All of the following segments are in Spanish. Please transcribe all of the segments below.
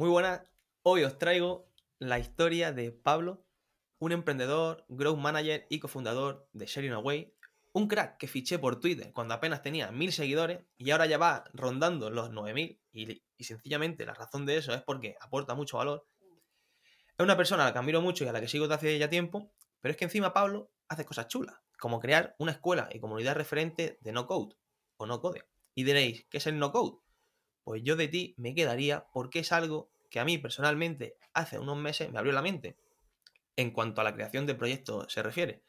Muy buenas. Hoy os traigo la historia de Pablo, un emprendedor, growth manager y cofundador de Sharing Away, un crack que fiché por Twitter cuando apenas tenía mil seguidores y ahora ya va rondando los 9000 y, y sencillamente la razón de eso es porque aporta mucho valor. Es una persona a la que admiro mucho y a la que sigo desde hace ya tiempo, pero es que encima Pablo hace cosas chulas, como crear una escuela y comunidad referente de no code o no code. Y diréis, ¿qué es el no code? Pues yo de ti me quedaría porque es algo que a mí personalmente hace unos meses me abrió la mente en cuanto a la creación de proyectos se refiere.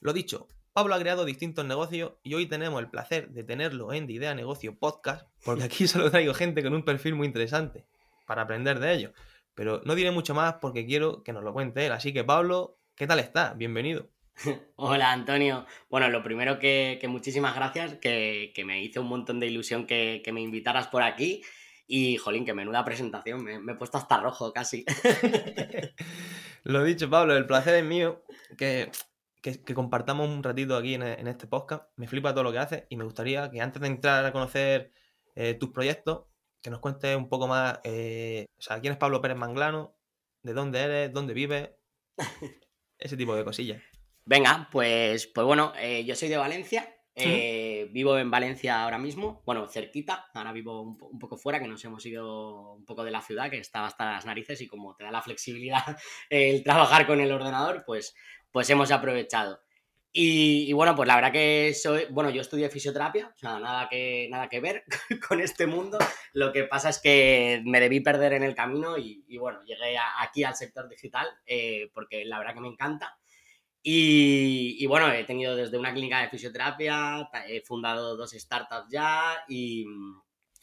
Lo dicho, Pablo ha creado distintos negocios y hoy tenemos el placer de tenerlo en De Idea Negocio Podcast, porque aquí solo traigo gente con un perfil muy interesante para aprender de ello. Pero no diré mucho más porque quiero que nos lo cuente él. Así que Pablo, ¿qué tal está? Bienvenido. Hola Antonio. Bueno, lo primero que, muchísimas gracias, que, me hizo un montón de ilusión que, me invitaras por aquí. Y, jolín, que menuda presentación, me, me he puesto hasta rojo casi. lo dicho, Pablo, el placer es mío que, compartamos un ratito aquí en, este podcast. Me flipa todo lo que haces y me gustaría que antes de entrar a conocer eh, tus proyectos, que nos cuentes un poco más, eh, o sea, quién es Pablo Pérez Manglano, de dónde eres, dónde vives, ese tipo de cosillas. Venga, pues, pues bueno, eh, yo soy de Valencia, eh, vivo en Valencia ahora mismo, bueno, cerquita, ahora vivo un, poco fuera, que nos hemos ido un poco de la ciudad, que está hasta las narices y como te da la flexibilidad el trabajar con el ordenador, pues, pues hemos aprovechado. Y, bueno, pues la verdad que soy, bueno, yo estudié fisioterapia, o sea, nada que, nada que ver con este mundo. Lo que pasa es que me debí perder en el camino y, bueno, llegué aquí al sector digital eh, porque la verdad que me encanta. Y, bueno, he tenido desde una clínica de fisioterapia, he fundado dos startups ya y,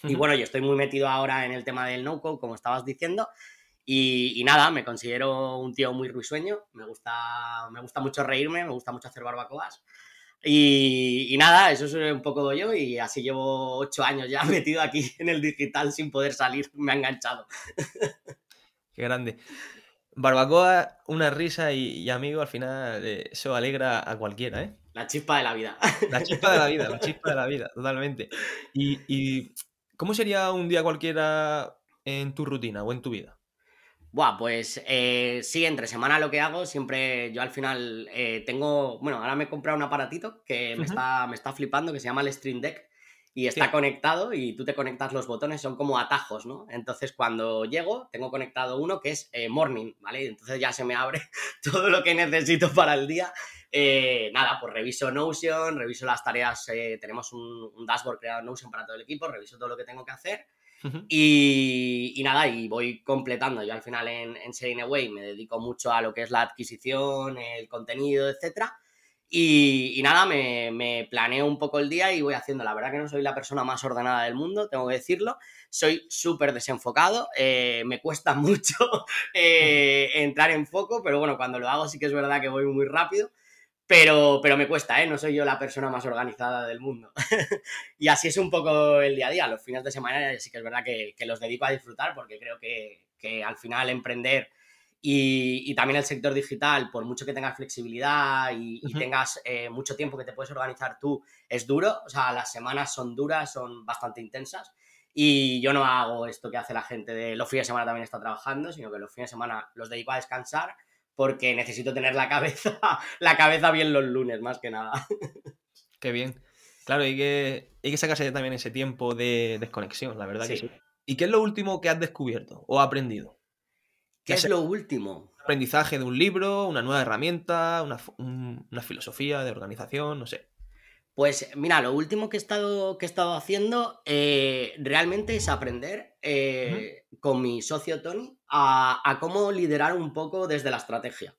y bueno, yo estoy muy metido ahora en el tema del no-code, como estabas diciendo. Y, nada, me considero un tío muy risueño, me gusta, me gusta mucho reírme, me gusta mucho hacer barbacoas. Y, nada, eso es un poco yo y así llevo ocho años ya metido aquí en el digital sin poder salir, me ha enganchado. Qué grande. Barbacoa, una risa y, amigo, al final eh, eso alegra a cualquiera, ¿eh? La chispa de la vida. La chispa de la vida, la chispa de la vida, totalmente. ¿Y, cómo sería un día cualquiera en tu rutina o en tu vida? Buah, pues eh, sí, entre semana lo que hago, siempre yo al final eh, tengo, bueno, ahora me he comprado un aparatito que me, está, me está flipando, que se llama el Stream Deck, y está conectado y tú te conectas los botones, son como atajos, ¿no? Entonces cuando llego tengo conectado uno que es eh, Morning, ¿vale? Entonces ya se me abre todo lo que necesito para el día. Eh, nada, pues reviso Notion, reviso las tareas, eh, tenemos un, dashboard creado en Notion para todo el equipo, reviso todo lo que tengo que hacer. y, nada, y voy completando. Yo al final en, en Away me dedico mucho a lo que es la adquisición, el contenido, etcétera y, nada, me, planeo un poco el día y voy haciendo. La verdad que no soy la persona más ordenada del mundo, tengo que decirlo. Soy súper desenfocado, eh, me cuesta mucho eh, entrar en foco, pero bueno, cuando lo hago sí que es verdad que voy muy rápido. Pero, pero me cuesta, ¿eh? No soy yo la persona más organizada del mundo. y así es un poco el día a día. Los fines de semana sí que es verdad que, los dedico a disfrutar porque creo que al final emprender y, también el sector digital, por mucho que tengas flexibilidad y, tengas eh, mucho tiempo que te puedes organizar tú, es duro. O sea, las semanas son duras, son bastante intensas. Y yo no hago esto que hace la gente de los fines de semana también está trabajando, sino que los fines de semana los dedico a descansar porque necesito tener la cabeza, la cabeza bien los lunes, más que nada. Qué bien. Claro, hay que, hay que sacarse también ese tiempo de desconexión, la verdad que sí. ¿Y qué es lo último que has descubierto o aprendido? ¿Qué es lo último? Aprendizaje de un libro, una nueva herramienta, una, filosofía de organización, no sé. Pues mira, lo último que he estado, que he estado haciendo eh, realmente es aprender eh, con mi socio Tony a, cómo liderar un poco desde la estrategia.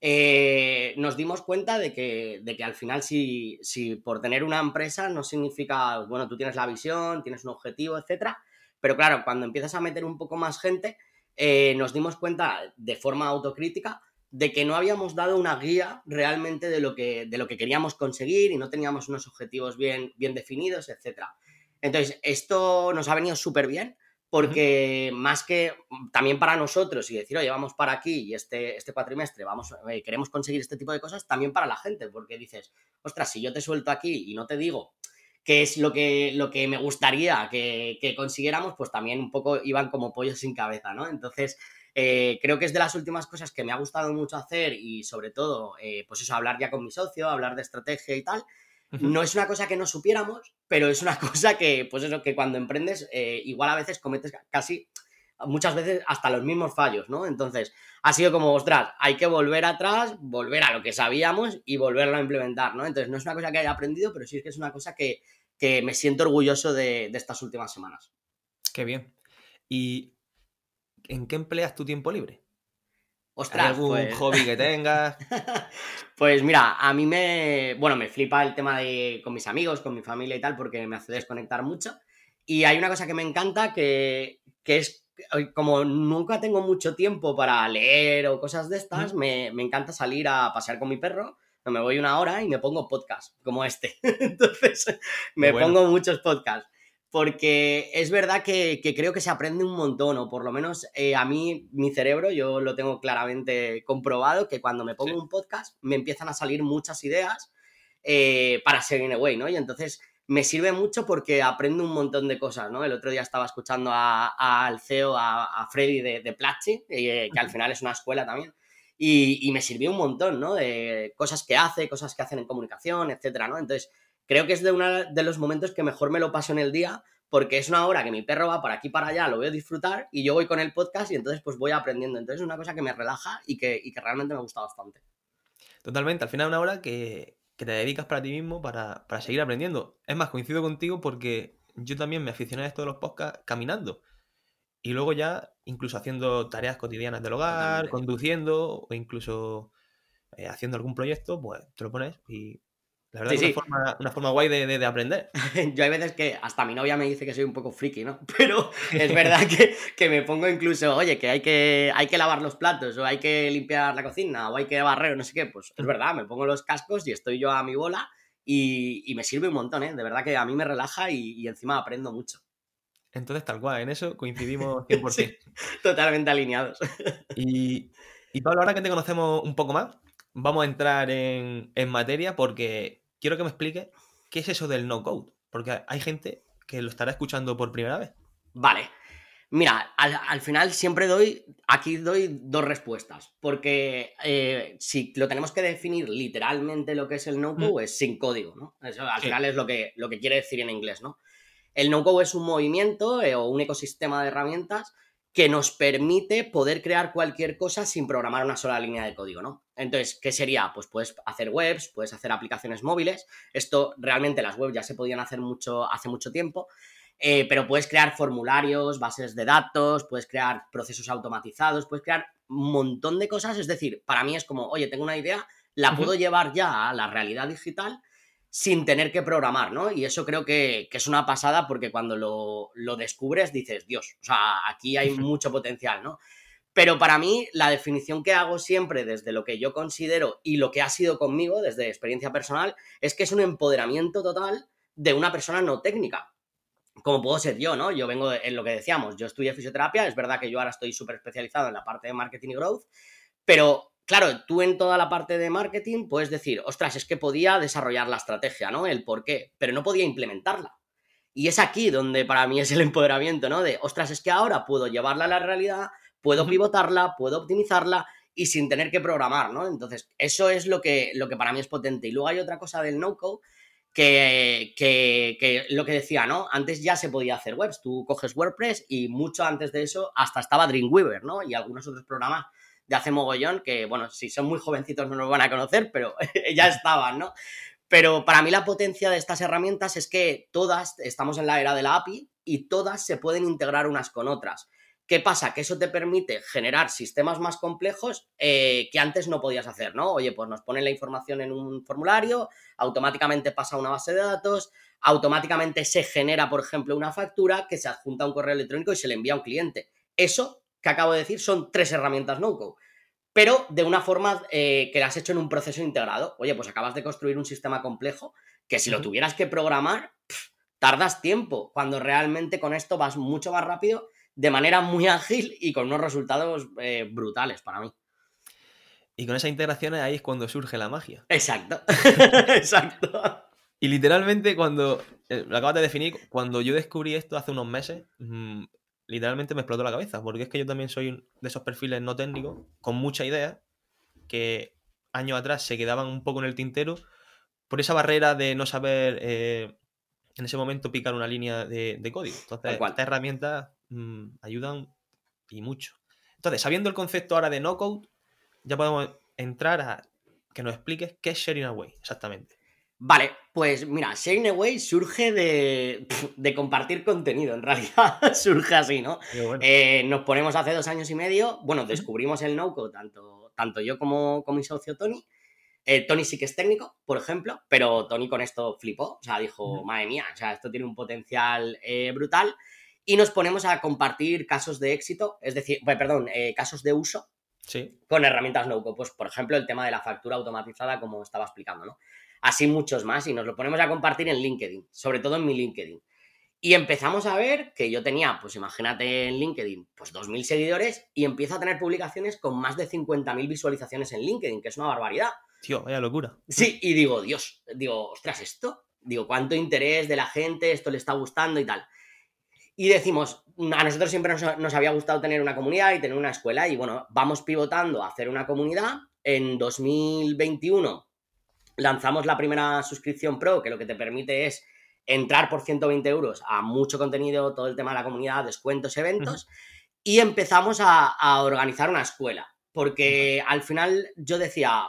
Eh, nos dimos cuenta de que, de que al final si, si, por tener una empresa no significa, bueno, tú tienes la visión, tienes un objetivo, etcétera, pero claro, cuando empiezas a meter un poco más gente, eh, nos dimos cuenta de forma autocrítica de que no habíamos dado una guía realmente de lo que, de lo que queríamos conseguir y no teníamos unos objetivos bien, bien definidos, etc. Entonces, esto nos ha venido súper bien porque más que también para nosotros y decir, oye, vamos para aquí y este, este cuatrimestre vamos, eh, queremos conseguir este tipo de cosas, también para la gente, porque dices, ostras, si yo te suelto aquí y no te digo que es lo que, lo que me gustaría que, que consiguiéramos, pues también un poco iban como pollos sin cabeza, ¿no? Entonces, eh, creo que es de las últimas cosas que me ha gustado mucho hacer y sobre todo, eh, pues eso, hablar ya con mi socio, hablar de estrategia y tal. No es una cosa que no supiéramos, pero es una cosa que, pues eso, que cuando emprendes, eh, igual a veces cometes casi, muchas veces hasta los mismos fallos, ¿no? Entonces, ha sido como, ostras, hay que volver atrás, volver a lo que sabíamos y volverlo a implementar, ¿no? Entonces, no es una cosa que haya aprendido, pero sí es que es una cosa que, que me siento orgulloso de, de estas últimas semanas. Qué bien. Y ¿en qué empleas tu tiempo libre? Ostras, algún pues... hobby que tengas? pues mira, a mí me, bueno, me flipa el tema de con mis amigos, con mi familia y tal, porque me hace desconectar mucho. Y hay una cosa que me encanta que, que es, como nunca tengo mucho tiempo para leer o cosas de estas, me, me encanta salir a pasear con mi perro me voy una hora y me pongo podcast como este. Entonces, me pongo muchos podcasts porque es verdad que, creo que se aprende un montón, o por lo menos eh, a mí, mi cerebro, yo lo tengo claramente comprobado, que cuando me pongo un podcast me empiezan a salir muchas ideas eh, para seguir away, ¿no? Y entonces me sirve mucho porque aprendo un montón de cosas, ¿no? El otro día estaba escuchando al CEO, a, Freddy de, de Platzi, eh, que al final es una escuela también, y, y, me sirvió un montón, ¿no? De cosas que hace, cosas que hacen en comunicación, etcétera, ¿no? Entonces, creo que es de uno de los momentos que mejor me lo paso en el día porque es una hora que mi perro va por aquí para allá, lo a disfrutar y yo voy con el podcast y entonces pues voy aprendiendo. Entonces es una cosa que me relaja y que, que realmente me gusta bastante. Totalmente, al final una hora que, te dedicas para ti mismo para, seguir aprendiendo. Es más, coincido contigo porque yo también me aficioné a esto de los podcasts caminando. Y luego ya, incluso haciendo tareas cotidianas del hogar, conduciendo o incluso eh, haciendo algún proyecto, pues te lo pones y la verdad es una, forma, una, forma, guay de, aprender. Yo hay veces que hasta mi novia me dice que soy un poco friki, ¿no? Pero es verdad que, que, me pongo incluso, oye, que hay, que hay que lavar los platos, o hay que limpiar la cocina, o hay que barrer, o no sé qué. Pues es verdad, me pongo los cascos y estoy yo a mi bola y, y me sirve un montón, ¿eh? De verdad que a mí me relaja y, y encima aprendo mucho. Entonces, tal cual, en eso coincidimos 100%. sí, totalmente alineados. Y, y Pablo, ahora que te conocemos un poco más, vamos a entrar en, en materia porque quiero que me explique qué es eso del no-code, porque hay gente que lo estará escuchando por primera vez. Vale. Mira, al, final siempre doy, aquí doy dos respuestas, porque eh, si lo tenemos que definir literalmente lo que es el no-code, mm. es sin código, ¿no? Eso al final es lo que, lo que quiere decir en inglés, ¿no? El no-code es un movimiento eh, o un ecosistema de herramientas que nos permite poder crear cualquier cosa sin programar una sola línea de código, ¿no? Entonces, ¿qué sería? Pues puedes hacer webs, puedes hacer aplicaciones móviles. Esto realmente las webs ya se podían hacer mucho hace mucho tiempo. Eh, pero puedes crear formularios, bases de datos, puedes crear procesos automatizados, puedes crear un montón de cosas. Es decir, para mí es como, oye, tengo una idea, la puedo llevar ya a la realidad digital sin tener que programar, ¿no? Y eso creo que, es una pasada porque cuando lo, descubres dices, Dios, o sea, aquí hay mucho potencial, ¿no? Pero para mí, la definición que hago siempre desde lo que yo considero y lo que ha sido conmigo, desde experiencia personal, es que es un empoderamiento total de una persona no técnica. Como puedo ser yo, ¿no? Yo vengo en lo que decíamos, yo estudié fisioterapia, es verdad que yo ahora estoy súper especializado en la parte de marketing y growth, pero claro, tú en toda la parte de marketing puedes decir, ostras, es que podía desarrollar la estrategia, ¿no? El por qué, pero no podía implementarla. Y es aquí donde para mí es el empoderamiento, ¿no? De, ostras, es que ahora puedo llevarla a la realidad, puedo pivotarla, puedo optimizarla y sin tener que programar, ¿no? Entonces, eso es lo que, lo que para mí es potente. Y luego hay otra cosa del no-code que, que, que, lo que decía, ¿no? Antes ya se podía hacer webs. Tú coges WordPress y mucho antes de eso hasta estaba Dreamweaver, ¿no? Y algunos otros programas de hace mogollón, que bueno, si son muy jovencitos no nos van a conocer, pero ya estaban, ¿no? Pero para mí la potencia de estas herramientas es que todas estamos en la era de la API y todas se pueden integrar unas con otras. ¿Qué pasa? Que eso te permite generar sistemas más complejos eh, que antes no podías hacer, ¿no? Oye, pues nos ponen la información en un formulario, automáticamente pasa a una base de datos, automáticamente se genera, por ejemplo, una factura que se adjunta a un correo electrónico y se le envía a un cliente. Eso que acabo de decir son tres herramientas no-code, pero de una forma eh, que las has hecho en un proceso integrado. Oye, pues acabas de construir un sistema complejo que si lo tuvieras que programar, tardas tiempo, cuando realmente con esto vas mucho más rápido, de manera muy ágil y con unos resultados eh, brutales para mí. Y con esa integración ahí es cuando surge la magia. Exacto, exacto. Y literalmente cuando, eh, lo acabas de definir, cuando yo descubrí esto hace unos meses, mm, literalmente me explotó la cabeza, porque es que yo también soy de esos perfiles no técnicos, con mucha idea, que años atrás se quedaban un poco en el tintero por esa barrera de no saber eh, en ese momento picar una línea de, código. Entonces, estas herramientas mm, ayudan y mucho. Entonces, sabiendo el concepto ahora de no code, ya podemos entrar a que nos expliques qué es Sharing Away exactamente. Vale, pues mira, Sharing Away surge de, compartir contenido, en realidad surge así, ¿no? Eh, nos ponemos hace dos años y medio, bueno, descubrimos el no-code, tanto, tanto yo como, como mi socio Tony. Eh, Tony sí que es técnico, por ejemplo, pero Tony con esto flipó, o sea, dijo, madre mía, o sea, esto tiene un potencial eh, brutal. Y nos ponemos a compartir casos de éxito, es decir, perdón, casos de uso sí. con herramientas no-code. Pues, por ejemplo, el tema de la factura automatizada, como estaba explicando, ¿no? Así muchos más, y nos lo ponemos a compartir en LinkedIn, sobre todo en mi LinkedIn. Y empezamos a ver que yo tenía, pues imagínate en LinkedIn, pues 2.000 seguidores y empiezo a tener publicaciones con más de 50.000 visualizaciones en LinkedIn, que es una barbaridad. Tío, vaya locura. Sí, y digo, Dios, digo, ostras, esto, digo, cuánto interés de la gente, esto le está gustando y tal. Y decimos, a nosotros siempre nos, nos había gustado tener una comunidad y tener una escuela y bueno, vamos pivotando a hacer una comunidad. En 2021 lanzamos la primera suscripción pro, que lo que te permite es entrar por 120 euros a mucho contenido, todo el tema de la comunidad, descuentos, eventos, y empezamos a, organizar una escuela, porque al final yo decía,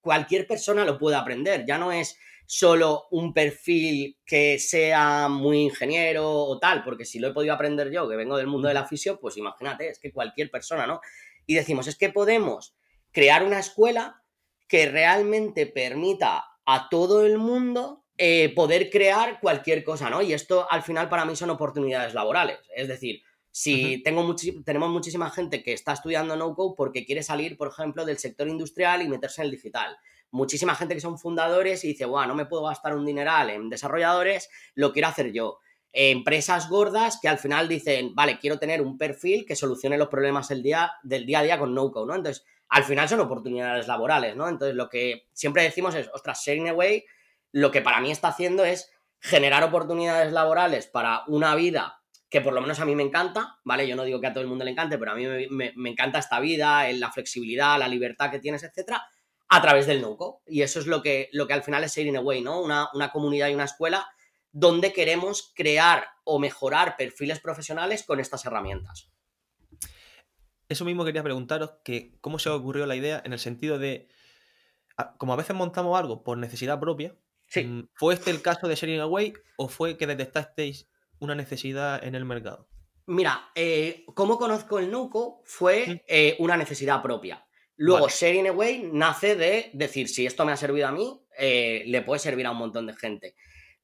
cualquier persona lo puede aprender, ya no es solo un perfil que sea muy ingeniero o tal, porque si lo he podido aprender yo, que vengo del mundo de la fisión, pues imagínate, es que cualquier persona, ¿no? Y decimos, es que podemos crear una escuela que realmente permita a todo el mundo eh, poder crear cualquier cosa, ¿no? Y esto al final para mí son oportunidades laborales. Es decir, si tengo tenemos muchísima gente que está estudiando no-code porque quiere salir, por ejemplo, del sector industrial y meterse en el digital. Muchísima gente que son fundadores y dice, bueno, no me puedo gastar un dineral en desarrolladores, lo quiero hacer yo. Empresas gordas que al final dicen, vale, quiero tener un perfil que solucione los problemas del día, del día a día con no-code, ¿no? Entonces, al final son oportunidades laborales, ¿no? Entonces, lo que siempre decimos es, ostras, Sharing Away, lo que para mí está haciendo es generar oportunidades laborales para una vida que por lo menos a mí me encanta, ¿vale? Yo no digo que a todo el mundo le encante, pero a mí me, encanta esta vida, la flexibilidad, la libertad que tienes, etcétera, a través del no Y eso es lo que, lo que al final es Sharing Away, ¿no? Una, una comunidad y una escuela donde queremos crear o mejorar perfiles profesionales con estas herramientas. Eso mismo quería preguntaros que cómo se os ocurrió la idea en el sentido de, como a veces montamos algo por necesidad propia, mm, ¿fue este el caso de Sharing Away o fue que detectasteis una necesidad en el mercado? Mira, eh, como conozco el Nuco fue eh, una necesidad propia. Luego, Sharing Away nace de decir, si esto me ha servido a mí, eh, le puede servir a un montón de gente.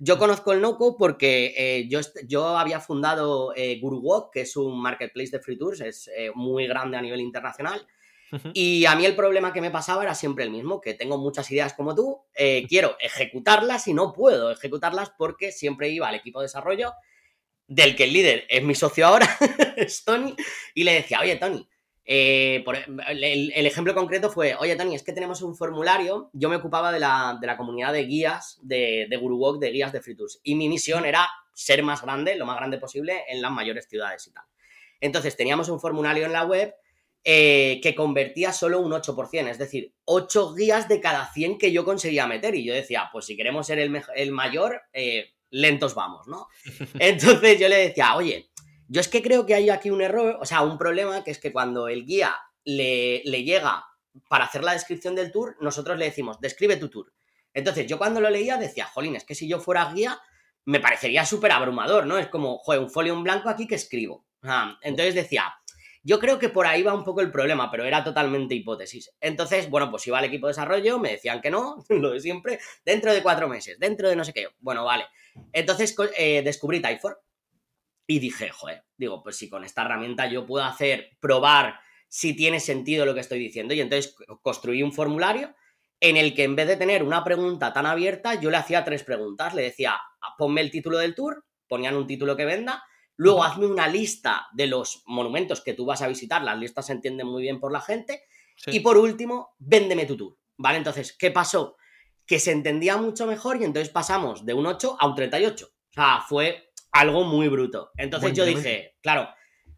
Yo conozco el Noco porque eh, yo, yo había fundado eh, GuruWalk, que es un marketplace de free tours, es eh, muy grande a nivel internacional. Y a mí el problema que me pasaba era siempre el mismo, que tengo muchas ideas como tú, quiero ejecutarlas y no puedo ejecutarlas porque siempre iba al equipo de desarrollo, del que el líder es mi socio ahora, es Tony, y le decía, oye Tony, eh, por, el, ejemplo concreto fue, oye Tony, es que tenemos un formulario, yo me ocupaba de la, comunidad de guías de, de GuruWalk, de guías de Free y mi misión era ser más grande, lo más grande posible, en las mayores ciudades y tal. Entonces teníamos un formulario en la web eh, que convertía solo un 8%, es decir, 8 guías de cada 100 que yo conseguía meter. Y yo decía, pues si queremos ser el, mayor, eh, lentos vamos, ¿no? Entonces yo le decía, oye, yo es que creo que hay aquí un error, o sea, un problema, que es que cuando el guía le, llega para hacer la descripción del tour, nosotros le decimos, describe tu tour. Entonces, yo cuando lo leía decía, jolín, es que si yo fuera guía, me parecería súper abrumador, ¿no? Es como, joder, un folio en blanco aquí que escribo. entonces decía, yo creo que por ahí va un poco el problema, pero era totalmente hipótesis. Entonces, bueno, pues iba al equipo de desarrollo, me decían que no, lo de siempre, dentro de cuatro meses, dentro de no sé qué. Bueno, vale. Entonces eh, descubrí Typeform y dije, joder, digo, pues si con esta herramienta yo puedo hacer, probar si tiene sentido lo que estoy diciendo. Y entonces construí un formulario en el que en vez de tener una pregunta tan abierta, yo le hacía tres preguntas. Le decía, ponme el título del tour, ponían un título que venda, luego hazme una lista de los monumentos que tú vas a visitar, las listas se entienden muy bien por la gente, y por último, véndeme tu tour. ¿Vale? Entonces, ¿qué pasó? que se entendía mucho mejor y entonces pasamos de un 8 a un 38. O sea, fue algo muy bruto. Entonces yo dije, claro,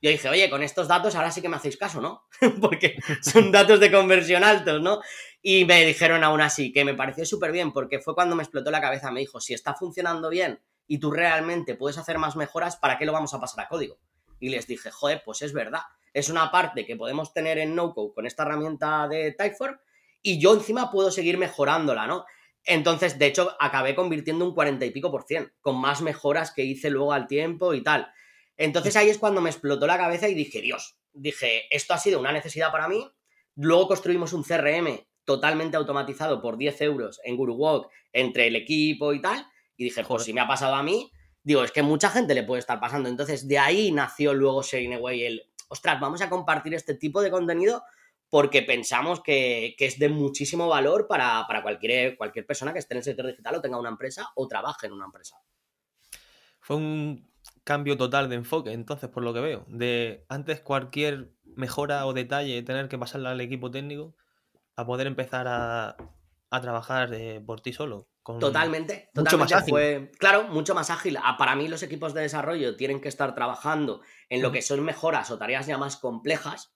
yo dije, oye, con estos datos ahora sí que me hacéis caso, ¿no? porque son datos de conversión altos, ¿no? Y me dijeron aún así, que me pareció súper bien, porque fue cuando me explotó la cabeza, me dijo, si está funcionando bien y tú realmente puedes hacer más mejoras, ¿para qué lo vamos a pasar a código? Y les dije, joder, pues es verdad. Es una parte que podemos tener en NoCode con esta herramienta de Typeform y yo encima puedo seguir mejorándola, ¿no? Entonces, de hecho, acabé convirtiendo un 40 y pico por cien, con más mejoras que hice luego al tiempo y tal. Entonces ahí es cuando me explotó la cabeza y dije, Dios, dije, esto ha sido una necesidad para mí. Luego construimos un CRM totalmente automatizado por 10 euros en GuruWalk entre el equipo y tal. Y dije, pues si me ha pasado a mí, digo, es que mucha gente le puede estar pasando. Entonces de ahí nació luego Sharing Away el, ostras, vamos a compartir este tipo de contenido porque pensamos que, es de muchísimo valor para, cualquier, cualquier persona que esté en el sector digital o tenga una empresa o trabaje en una empresa. Fue un cambio total de enfoque, entonces, por lo que veo. De antes cualquier mejora o detalle tener que pasarla al equipo técnico a poder empezar a, trabajar eh, por ti solo. totalmente, mucho más ágil. Fue, claro, mucho más ágil. Para mí los equipos de desarrollo tienen que estar trabajando en lo que son mejoras o tareas ya más complejas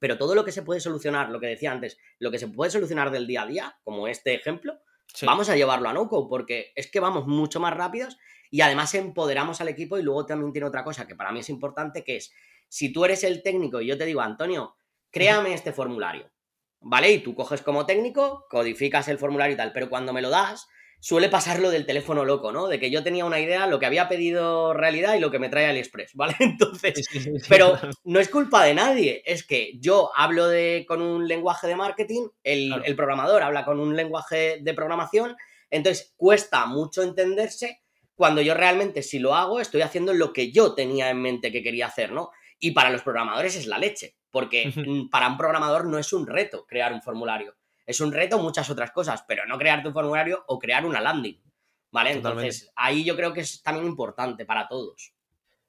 pero todo lo que se puede solucionar, lo que decía antes, lo que se puede solucionar del día a día, como este ejemplo, vamos a llevarlo a NoCo, porque es que vamos mucho más rápidos y además empoderamos al equipo y luego también tiene otra cosa que para mí es importante, que es, si tú eres el técnico y yo te digo, Antonio, créame este formulario, ¿vale? Y tú coges como técnico, codificas el formulario y tal, pero cuando me lo das, suele pasar lo del teléfono loco, ¿no? De que yo tenía una idea, lo que había pedido realidad y lo que me trae AliExpress, ¿vale? Entonces, pero no es culpa de nadie, es que yo hablo de, con un lenguaje de marketing, el, el programador habla con un lenguaje de programación, entonces cuesta mucho entenderse cuando yo realmente si lo hago estoy haciendo lo que yo tenía en mente que quería hacer, ¿no? Y para los programadores es la leche, porque para un programador no es un reto crear un formulario es un reto muchas otras cosas, pero no crearte un formulario o crear una landing. ¿Vale? Entonces, ahí yo creo que es también importante para todos.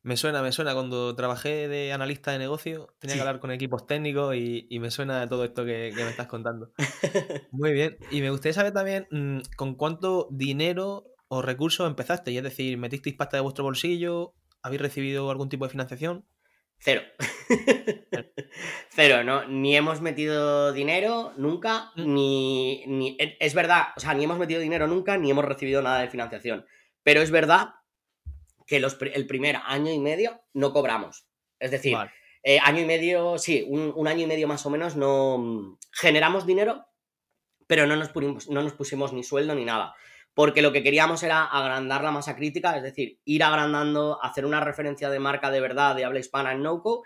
Me suena, me suena. Cuando trabajé de analista de negocio, tenía que hablar con equipos técnicos y, me suena todo esto que, me estás contando. Muy bien. Y me gustaría saber también mm, con cuánto dinero o recursos empezaste. Es decir, ¿metisteis pasta de vuestro bolsillo? ¿Habéis recibido algún tipo de financiación? Cero. Cero, ¿no? Ni hemos metido dinero nunca, mm. ni, ni, e, Es verdad, o sea, ni hemos metido dinero nunca, ni hemos recibido nada de financiación. Pero es verdad que los, el primer año y medio no cobramos. Es decir, eh, año y medio, sí, un, año y medio más o menos no generamos dinero, pero no nos, pusimos, no nos pusimos ni sueldo ni nada porque lo que queríamos era agrandar la masa crítica, es decir, ir agrandando, hacer una referencia de marca de verdad de habla hispana en NoCo.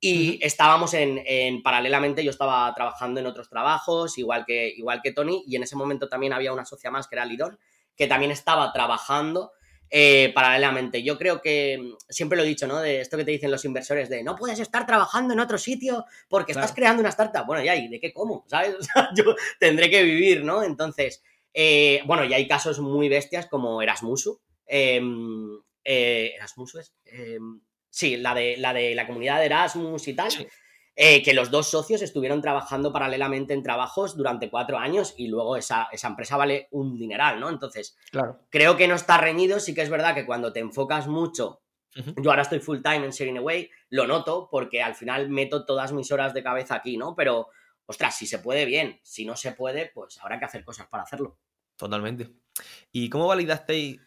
Y estábamos en, paralelamente, yo estaba trabajando en otros trabajos, igual que, igual que Tony, y en ese momento también había una socia más que era Lidón, que también estaba trabajando eh, paralelamente. Yo creo que mm, siempre lo he dicho, ¿no? De esto que te dicen los inversores, de no puedes estar trabajando en otro sitio porque estás creando una startup. Bueno, ya, ¿y de qué cómo? ¿Sabes? O sea, yo tendré que vivir, ¿no? Entonces, eh, bueno, y hay casos muy bestias como Erasmusu. Em, eh, Erasmusu es. Em, sí, la de, la de la comunidad de Erasmus y tal. Eh, que los dos socios estuvieron trabajando paralelamente en trabajos durante cuatro años y luego esa, empresa vale un dineral, ¿no? Entonces, claro. creo que no está reñido. Sí que es verdad que cuando te enfocas mucho Yo ahora estoy full time en Sharing Away, lo noto porque al final meto todas mis horas de cabeza aquí, ¿no? Pero ostras, si se puede, bien. Si no se puede, pues habrá que hacer cosas para hacerlo. Totalmente. ¿Y cómo validasteis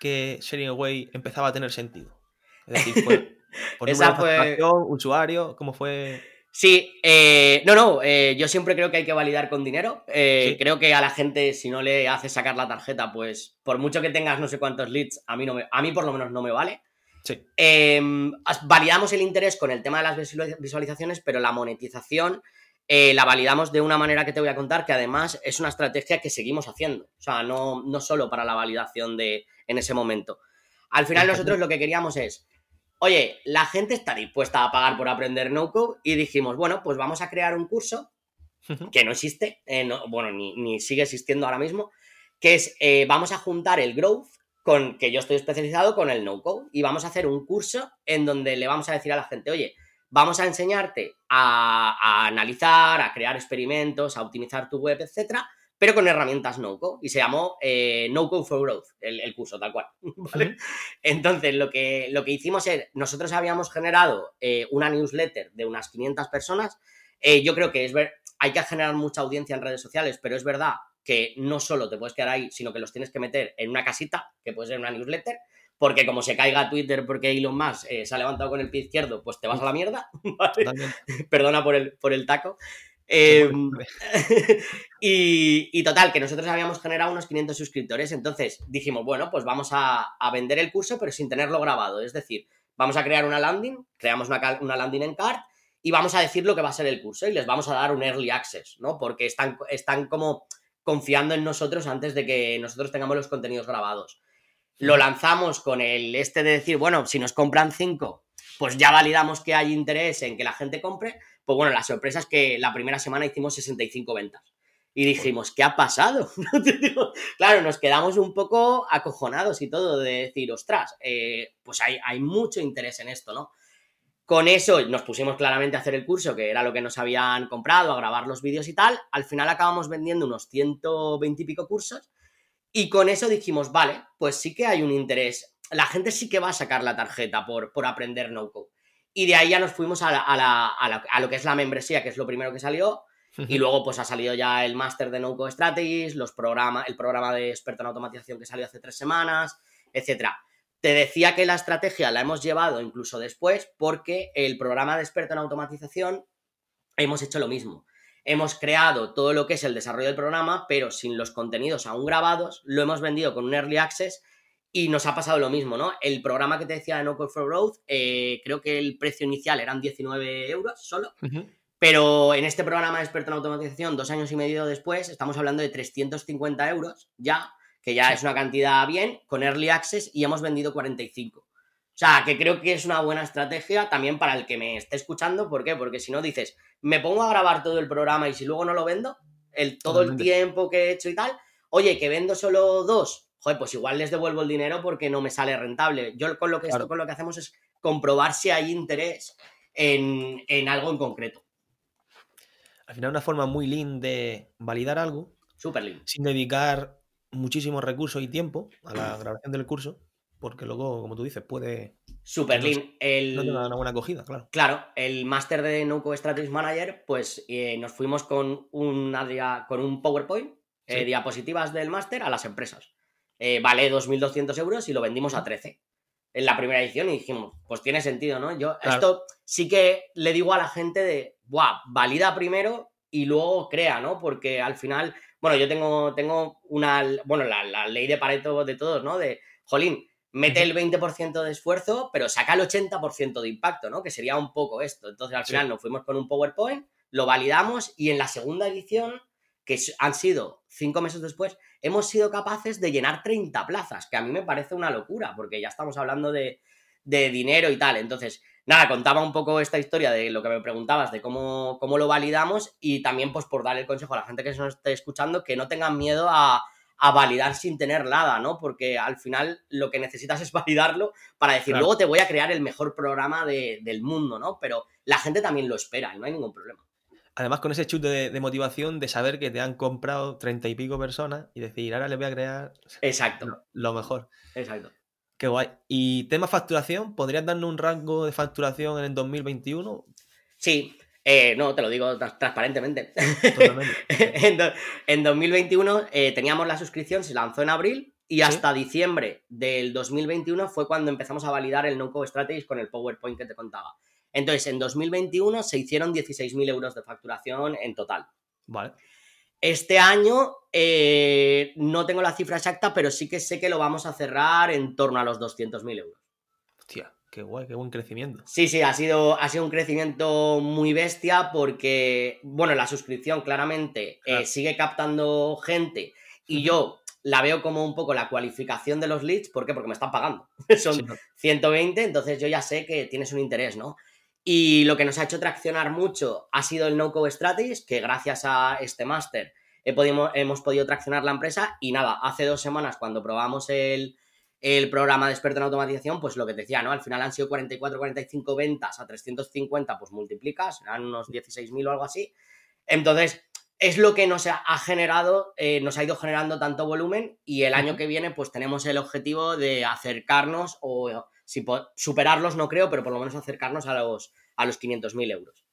que Sharing Away empezaba a tener sentido? Es decir, fue por Esa fue... usuario, ¿cómo fue? Sí, eh, no, no, eh, yo siempre creo que hay que validar con dinero. Eh, creo que a la gente, si no le hace sacar la tarjeta, pues por mucho que tengas no sé cuántos leads, a mí, no a mí por lo menos no me vale. Sí. Em, validamos el interés con el tema de las visualizaciones, pero la monetización eh, la validamos de una manera que te voy a contar, que además es una estrategia que seguimos haciendo. O sea, no, no solo para la validación de en ese momento. Al final nosotros lo que queríamos es, oye, la gente está dispuesta a pagar por aprender no-code y dijimos, bueno, pues vamos a crear un curso que no existe, eh, bueno, ni, sigue existiendo ahora mismo, que es, eh, vamos a juntar el growth con que yo estoy especializado con el no-code y vamos a hacer un curso en donde le vamos a decir a la gente, oye, vamos a enseñarte a, analizar, a crear experimentos, a optimizar tu web, etcétera, pero con herramientas no-code. Y se llamó eh, No Code for Growth, el, curso, tal cual. Entonces, lo que, lo que hicimos es, nosotros habíamos generado eh, una newsletter de unas 500 personas. Eh, yo creo que es ver, hay que generar mucha audiencia en redes sociales, pero es verdad que no solo te puedes quedar ahí, sino que los tienes que meter en una casita, que puede ser una newsletter, porque como se caiga Twitter porque Elon Musk se ha levantado con el pie izquierdo, pues te vas a la mierda, Perdona por el, por el taco. Em, y, total, que nosotros habíamos generado unos 500 suscriptores, entonces dijimos, bueno, pues vamos a, vender el curso, pero sin tenerlo grabado. Es decir, vamos a crear una landing, creamos una, una, landing en cart y vamos a decir lo que va a ser el curso y les vamos a dar un early access, ¿no? Porque están, están como confiando en nosotros antes de que nosotros tengamos los contenidos grabados. Lo lanzamos con el este de decir, bueno, si nos compran 5, pues ya validamos que hay interés en que la gente compre, pues bueno, la sorpresa es que la primera semana hicimos 65 ventas. Y dijimos, ¿qué ha pasado? claro, nos quedamos un poco acojonados y todo de decir, ostras, eh, pues hay, hay mucho interés en esto, ¿no? Con eso nos pusimos claramente a hacer el curso, que era lo que nos habían comprado, a grabar los vídeos y tal. Al final acabamos vendiendo unos 120 y pico cursos. Y con eso dijimos, vale, pues sí que hay un interés. La gente sí que va a sacar la tarjeta por, por aprender no-code. Y de ahí ya nos fuimos a, lo que es la membresía, que es lo primero que salió. Y luego pues ha salido ya el máster de No Code Strategies, los el programa de experto en automatización que salió hace tres semanas, etcétera. Te decía que la estrategia la hemos llevado incluso después porque el programa de experto en automatización hemos hecho lo mismo. Hemos creado todo lo que es el desarrollo del programa, pero sin los contenidos aún grabados, lo hemos vendido con un early access y nos ha pasado lo mismo, ¿no? El programa que te decía de No Code for Growth, eh, creo que el precio inicial eran 19 euros solo. Pero en este programa de experto en automatización, dos años y medio después, estamos hablando de 350 euros ya, que ya es una cantidad bien, con Early Access y hemos vendido 45. O sea, que creo que es una buena estrategia también para el que me esté escuchando. ¿Por qué? Porque si no dices, me pongo a grabar todo el programa y si luego no lo vendo, el, todo el tiempo que he hecho y tal, oye, que vendo solo dos, joder, pues igual les devuelvo el dinero porque no me sale rentable. Yo con lo que, esto, con lo que hacemos es comprobar si hay interés en, algo en concreto. Al final, una forma muy lean de validar algo. Súper lean. Sin dedicar muchísimos recursos y tiempo a la grabación del curso, porque luego, como tú dices, puede. Super lean. No tener una buena acogida, claro. Claro, el máster de NoCo Strategy Manager, pues eh, nos fuimos con, una, con un PowerPoint, eh, diapositivas del máster a las empresas. Eh, vale 2.200 euros y lo vendimos a 13 en la primera edición y dijimos, pues tiene sentido, ¿no? Yo esto sí que le digo a la gente de, buah, valida primero y luego crea, ¿no? Porque al final, bueno, yo tengo, tengo una, bueno, la, ley de Pareto de todos, ¿no? De, jolín, mete el 20% de esfuerzo, pero saca el 80% de impacto, ¿no? Que sería un poco esto. Entonces al final nos fuimos con un PowerPoint, lo validamos y en la segunda edición, que han sido cinco meses después, hemos sido capaces de llenar 30 plazas, que a mí me parece una locura, porque ya estamos hablando de, dinero y tal. Entonces, nada, contaba un poco esta historia de lo que me preguntabas, de cómo, cómo lo validamos y también pues por dar el consejo a la gente que se nos esté escuchando que no tengan miedo a, validar sin tener nada, ¿no? Porque al final lo que necesitas es validarlo para decir, luego te voy a crear el mejor programa del mundo, ¿no? Pero la gente también lo espera y no hay ningún problema. Además, con ese chute de, motivación de saber que te han comprado treinta y pico personas y decir, ahora les voy a crear Exacto. Lo, mejor. Exacto. Qué guay. ¿Y tema facturación? ¿Podrías darnos un rango de facturación en el 2021? Sí, eh, no, te lo digo transparentemente. en, 2021 eh, teníamos la suscripción, se lanzó en abril y hasta diciembre del 2021 fue cuando empezamos a validar el No-Code Strategies con el PowerPoint que te contaba. Entonces, en 2021 se hicieron 16.000 euros de facturación en total. Vale. Este año eh, no tengo la cifra exacta, pero sí que sé que lo vamos a cerrar en torno a los 200.000 euros. Hostia, qué guay, qué buen crecimiento. Sí, sí, ha sido, ha sido un crecimiento muy bestia porque, bueno, la suscripción claramente eh, sigue captando gente y yo la veo como un poco la cualificación de los leads. ¿Por qué? Porque me están pagando. Son 120, entonces yo ya sé que tienes un interés, ¿no? Y lo que nos ha hecho traccionar mucho ha sido el No-Code Strategies, que gracias a este máster hemos podido traccionar la empresa. Y nada, hace dos semanas cuando probamos el, programa de experto en automatización, pues lo que te decía, ¿no? Al final han sido 44, 45 ventas a 350, pues multiplicas, eran unos 16.000 o algo así. Entonces, es lo que nos ha generado, eh, nos ha ido generando tanto volumen y el año que viene pues tenemos el objetivo de acercarnos o si superarlos no creo, pero por lo menos acercarnos a los, a los 500.000 euros.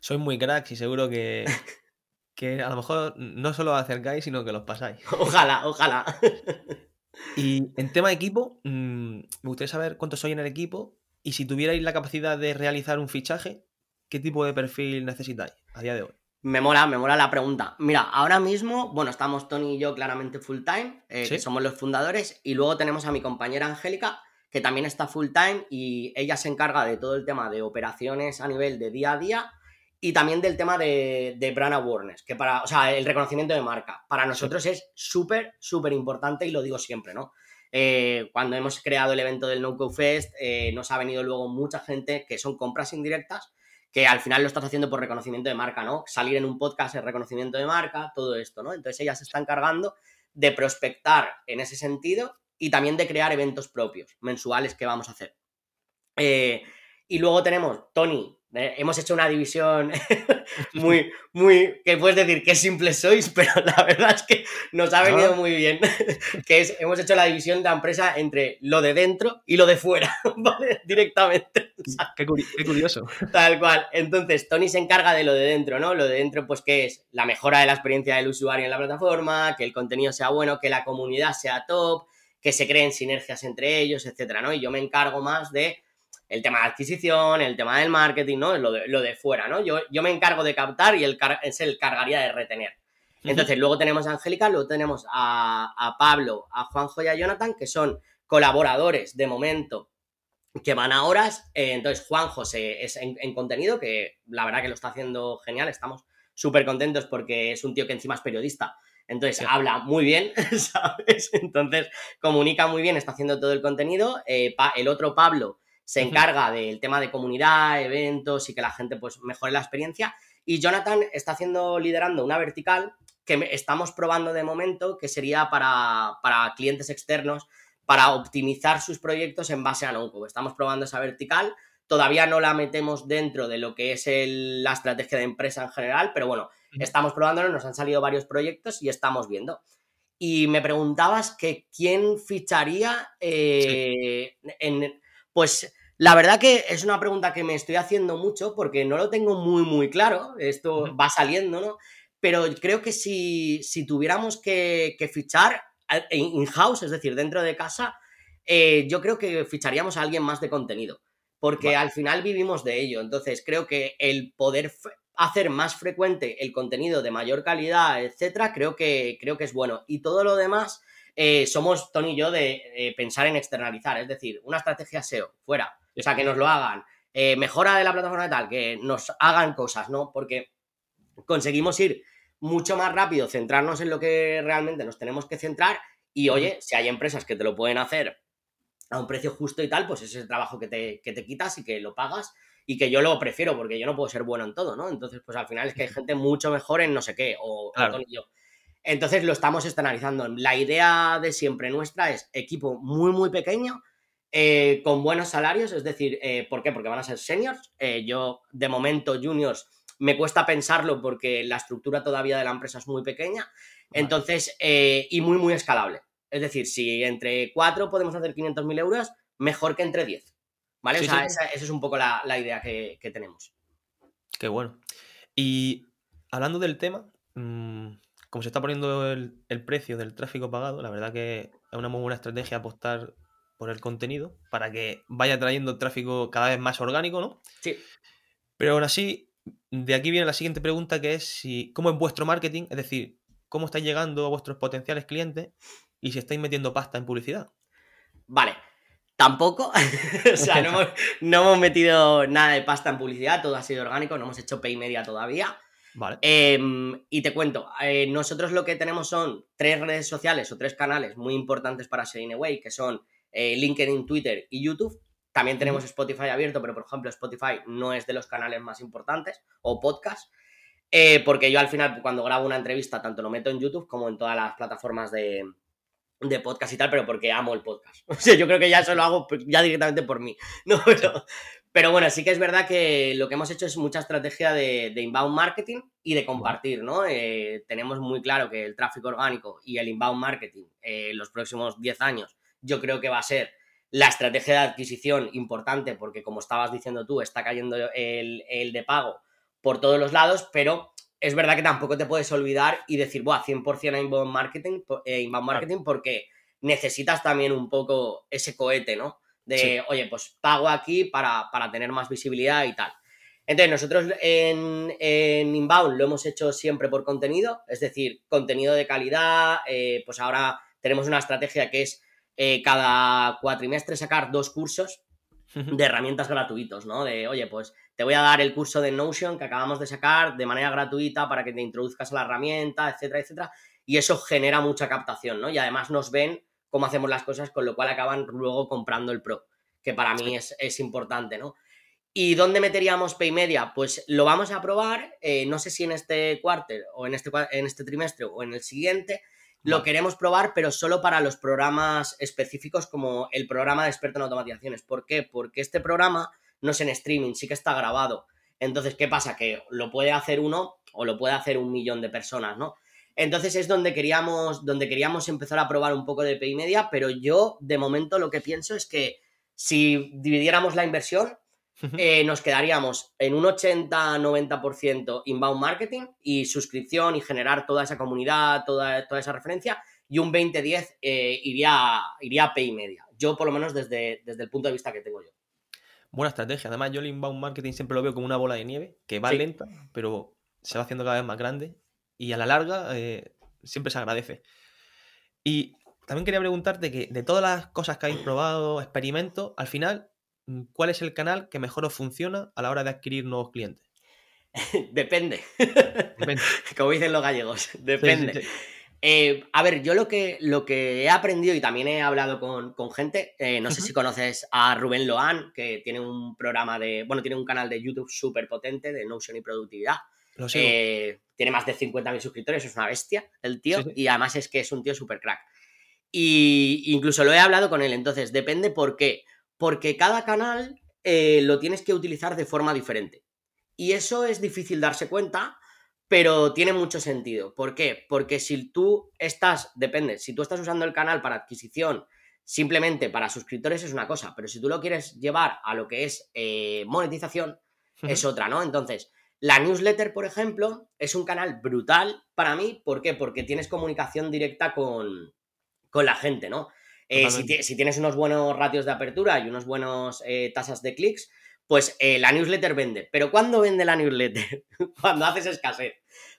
Soy muy crack y seguro que, que a lo mejor no solo acercáis, sino que los pasáis. Ojalá, ojalá. Y en tema de equipo, mm, me gustaría saber cuántos sois en el equipo y si tuvierais la capacidad de realizar un fichaje, ¿qué tipo de perfil necesitáis a día de hoy? Me mola, me mola la pregunta. Mira, ahora mismo, bueno, estamos Tony y yo claramente full time, eh, que somos los fundadores, y luego tenemos a mi compañera Angélica, que también está full time y ella se encarga de todo el tema de operaciones a nivel de día a día y también del tema de, de brand awareness, que para, o sea, el reconocimiento de marca. Para nosotros es súper, súper importante y lo digo siempre, ¿no? Eh, cuando hemos creado el evento del No Co Fest, eh, nos ha venido luego mucha gente que son compras indirectas, que al final lo estás haciendo por reconocimiento de marca, ¿no? Salir en un podcast es reconocimiento de marca, todo esto, ¿no? Entonces ella se está encargando de prospectar en ese sentido y también de crear eventos propios, mensuales que vamos a hacer. Eh, y luego tenemos Tony, eh, hemos hecho una división muy, muy, que puedes decir que simples sois, pero la verdad es que nos ha venido muy bien, que es, hemos hecho la división de la empresa entre lo de dentro y lo de fuera, ¿vale? Directamente. Qué, curioso. Tal cual. Entonces, Tony se encarga de lo de dentro, ¿no? Lo de dentro, pues, que es la mejora de la experiencia del usuario en la plataforma, que el contenido sea bueno, que la comunidad sea top, que se creen sinergias entre ellos, etcétera, ¿no? Y yo me encargo más de el tema de adquisición, el tema del marketing, ¿no? Lo de, lo de fuera, ¿no? Yo, yo me encargo de captar y él es el cargaría de retener. Entonces, luego tenemos a Angélica, luego tenemos a, Pablo, a Juanjo y a Jonathan, que son colaboradores de momento que van a horas. Eh, entonces, Juanjo se, es en, contenido, que la verdad que lo está haciendo genial. Estamos súper contentos porque es un tío que encima es periodista. Entonces, habla muy bien, ¿sabes? Entonces, comunica muy bien, está haciendo todo el contenido. Eh, el otro Pablo se encarga del tema de comunidad, eventos y que la gente pues mejore la experiencia. Y Jonathan está haciendo, liderando una vertical que estamos probando de momento, que sería para, clientes externos, para optimizar sus proyectos en base a Nonco. Estamos probando esa vertical, todavía no la metemos dentro de lo que es la estrategia de empresa en general, pero bueno, estamos probándolo, nos han salido varios proyectos y estamos viendo. Y me preguntabas que quién ficharía eh, en... Pues la verdad que es una pregunta que me estoy haciendo mucho porque no lo tengo muy, muy claro. Esto va saliendo, ¿no? Pero creo que si, tuviéramos que, fichar in-house, es decir, dentro de casa, eh, yo creo que ficharíamos a alguien más de contenido. Porque al final vivimos de ello. Entonces, creo que el poder hacer más frecuente el contenido de mayor calidad, etcétera, creo que, creo que es bueno. Y todo lo demás, eh, somos Tony y yo de pensar en externalizar. Es decir, una estrategia SEO, fuera o sea, que nos lo hagan. Eh, mejora de la plataforma de tal, que nos hagan cosas, ¿no? Porque conseguimos ir mucho más rápido, centrarnos en lo que realmente nos tenemos que centrar y oye, si hay empresas que te lo pueden hacer a un precio justo y tal, pues ese es el trabajo que te, que te quitas y que lo pagas y que yo lo prefiero porque yo no puedo ser bueno en todo, ¿no? Entonces, pues al final es que hay gente mucho mejor en no sé qué o, yo. Entonces lo estamos externalizando. La idea de siempre nuestra es equipo muy, muy pequeño eh, con buenos salarios, es decir, eh, ¿por qué? Porque van a ser seniors. Eh, yo, de momento, juniors, me cuesta pensarlo porque la estructura todavía de la empresa es muy pequeña. Entonces, y muy, muy escalable. Es decir, si entre cuatro podemos hacer 500.000 euros, mejor que entre 10. ¿Vale? o sea, esa, es un poco la, idea que, tenemos. Qué bueno. Y hablando del tema, mm, como se está poniendo el, el, precio del tráfico pagado, la verdad que es una muy buena estrategia apostar por el contenido para que vaya trayendo tráfico cada vez más orgánico, ¿no? Sí. Pero aún así, de aquí viene la siguiente pregunta que es si, ¿cómo es vuestro marketing? Es decir, ¿cómo estáis llegando a vuestros potenciales clientes y si estáis metiendo pasta en publicidad? Vale. Tampoco, o sea, no hemos, metido nada de pasta en publicidad, todo ha sido orgánico, no hemos hecho pay media todavía. Vale. Em, y te cuento, eh, nosotros lo que tenemos son tres redes sociales o tres canales muy importantes para Away, que son eh, LinkedIn, Twitter y YouTube. También tenemos Spotify abierto, pero por ejemplo Spotify no es de los canales más importantes o podcast. Eh, porque yo al final cuando grabo una entrevista tanto lo meto en YouTube como en todas las plataformas de, podcast y tal, pero porque amo el podcast. O sea, yo creo que ya eso lo hago ya directamente por mí. No, Pero bueno, sí que es verdad que lo que hemos hecho es mucha estrategia de, inbound marketing y de compartir, ¿no? Eh, tenemos muy claro que el tráfico orgánico y el inbound marketing en los próximos 10 años yo creo que va a ser la estrategia de adquisición importante porque como estabas diciendo tú, está cayendo el, el de pago por todos los lados, pero es verdad que tampoco te puedes olvidar y decir, buah, 100% a inbound marketing, eh, inbound marketing porque necesitas también un poco ese cohete, ¿no? De, oye, pues pago aquí para, tener más visibilidad y tal. Entonces, nosotros en, Inbound lo hemos hecho siempre por contenido, es decir, contenido de calidad, eh, pues ahora tenemos una estrategia que es eh, cada cuatrimestre sacar dos cursos de herramientas gratuitos, ¿no? De, oye, pues te voy a dar el curso de Notion que acabamos de sacar de manera gratuita para que te introduzcas a la herramienta, etcétera, etcétera. Y eso genera mucha captación, ¿no? Y además nos ven cómo hacemos las cosas, con lo cual acaban luego comprando el Pro, que para mí es, importante, ¿no? ¿Y dónde meteríamos PayMedia? Pues lo vamos a probar, eh, no sé si en este cuarto o en este, en este trimestre o en el siguiente, lo queremos probar, pero solo para los programas específicos como el programa de experto en automatizaciones. ¿Por qué? Porque este programa no es en streaming, sí que está grabado. Entonces, ¿qué pasa? Que lo puede hacer uno o lo puede hacer un millón de personas, ¿no? Entonces es donde queríamos, donde queríamos empezar a probar un poco de Pay Media, pero yo de momento lo que pienso es que si dividiéramos la inversión, eh, nos quedaríamos en un 80-90% inbound marketing y suscripción y generar toda esa comunidad, toda, toda esa referencia, y un 20-10 eh, iría, iría a Pay Media. Yo, por lo menos, desde, desde el punto de vista que tengo yo. Buena estrategia. Además, yo el inbound marketing siempre lo veo como una bola de nieve, que va lenta, pero se va haciendo cada vez más grande y a la larga eh, siempre se agradece. Y también quería preguntarte que de todas las cosas que habéis probado, experimentos, al final, ¿cuál es el canal que mejor os funciona a la hora de adquirir nuevos clientes? Depende. Depende. Como dicen los gallegos, depende. Eh, a ver, yo lo que, lo que he aprendido y también he hablado con, gente, eh, no sé si conoces a Rubén Loan, que tiene un programa de, bueno, tiene un canal de YouTube súper potente de Notion y productividad. Eh, tiene más de 50.000 suscriptores, es una bestia el tío, y además es que es un tío súper crack. Y incluso lo he hablado con él, entonces depende por qué. Porque cada canal eh, lo tienes que utilizar de forma diferente. Y eso es difícil darse cuenta, pero tiene mucho sentido. ¿Por qué? Porque si tú estás, depende, si tú estás usando el canal para adquisición simplemente para suscriptores es una cosa, pero si tú lo quieres llevar a lo que es eh, monetización, es otra, ¿no? Entonces, la newsletter, por ejemplo, es un canal brutal para mí. ¿Por qué? Porque tienes comunicación directa con, la gente, ¿no? Eh, si, tienes unos buenos ratios de apertura y unos buenos eh, tasas de clics, pues eh, la newsletter vende. Pero ¿cuándo vende la newsletter? Cuando haces escasez.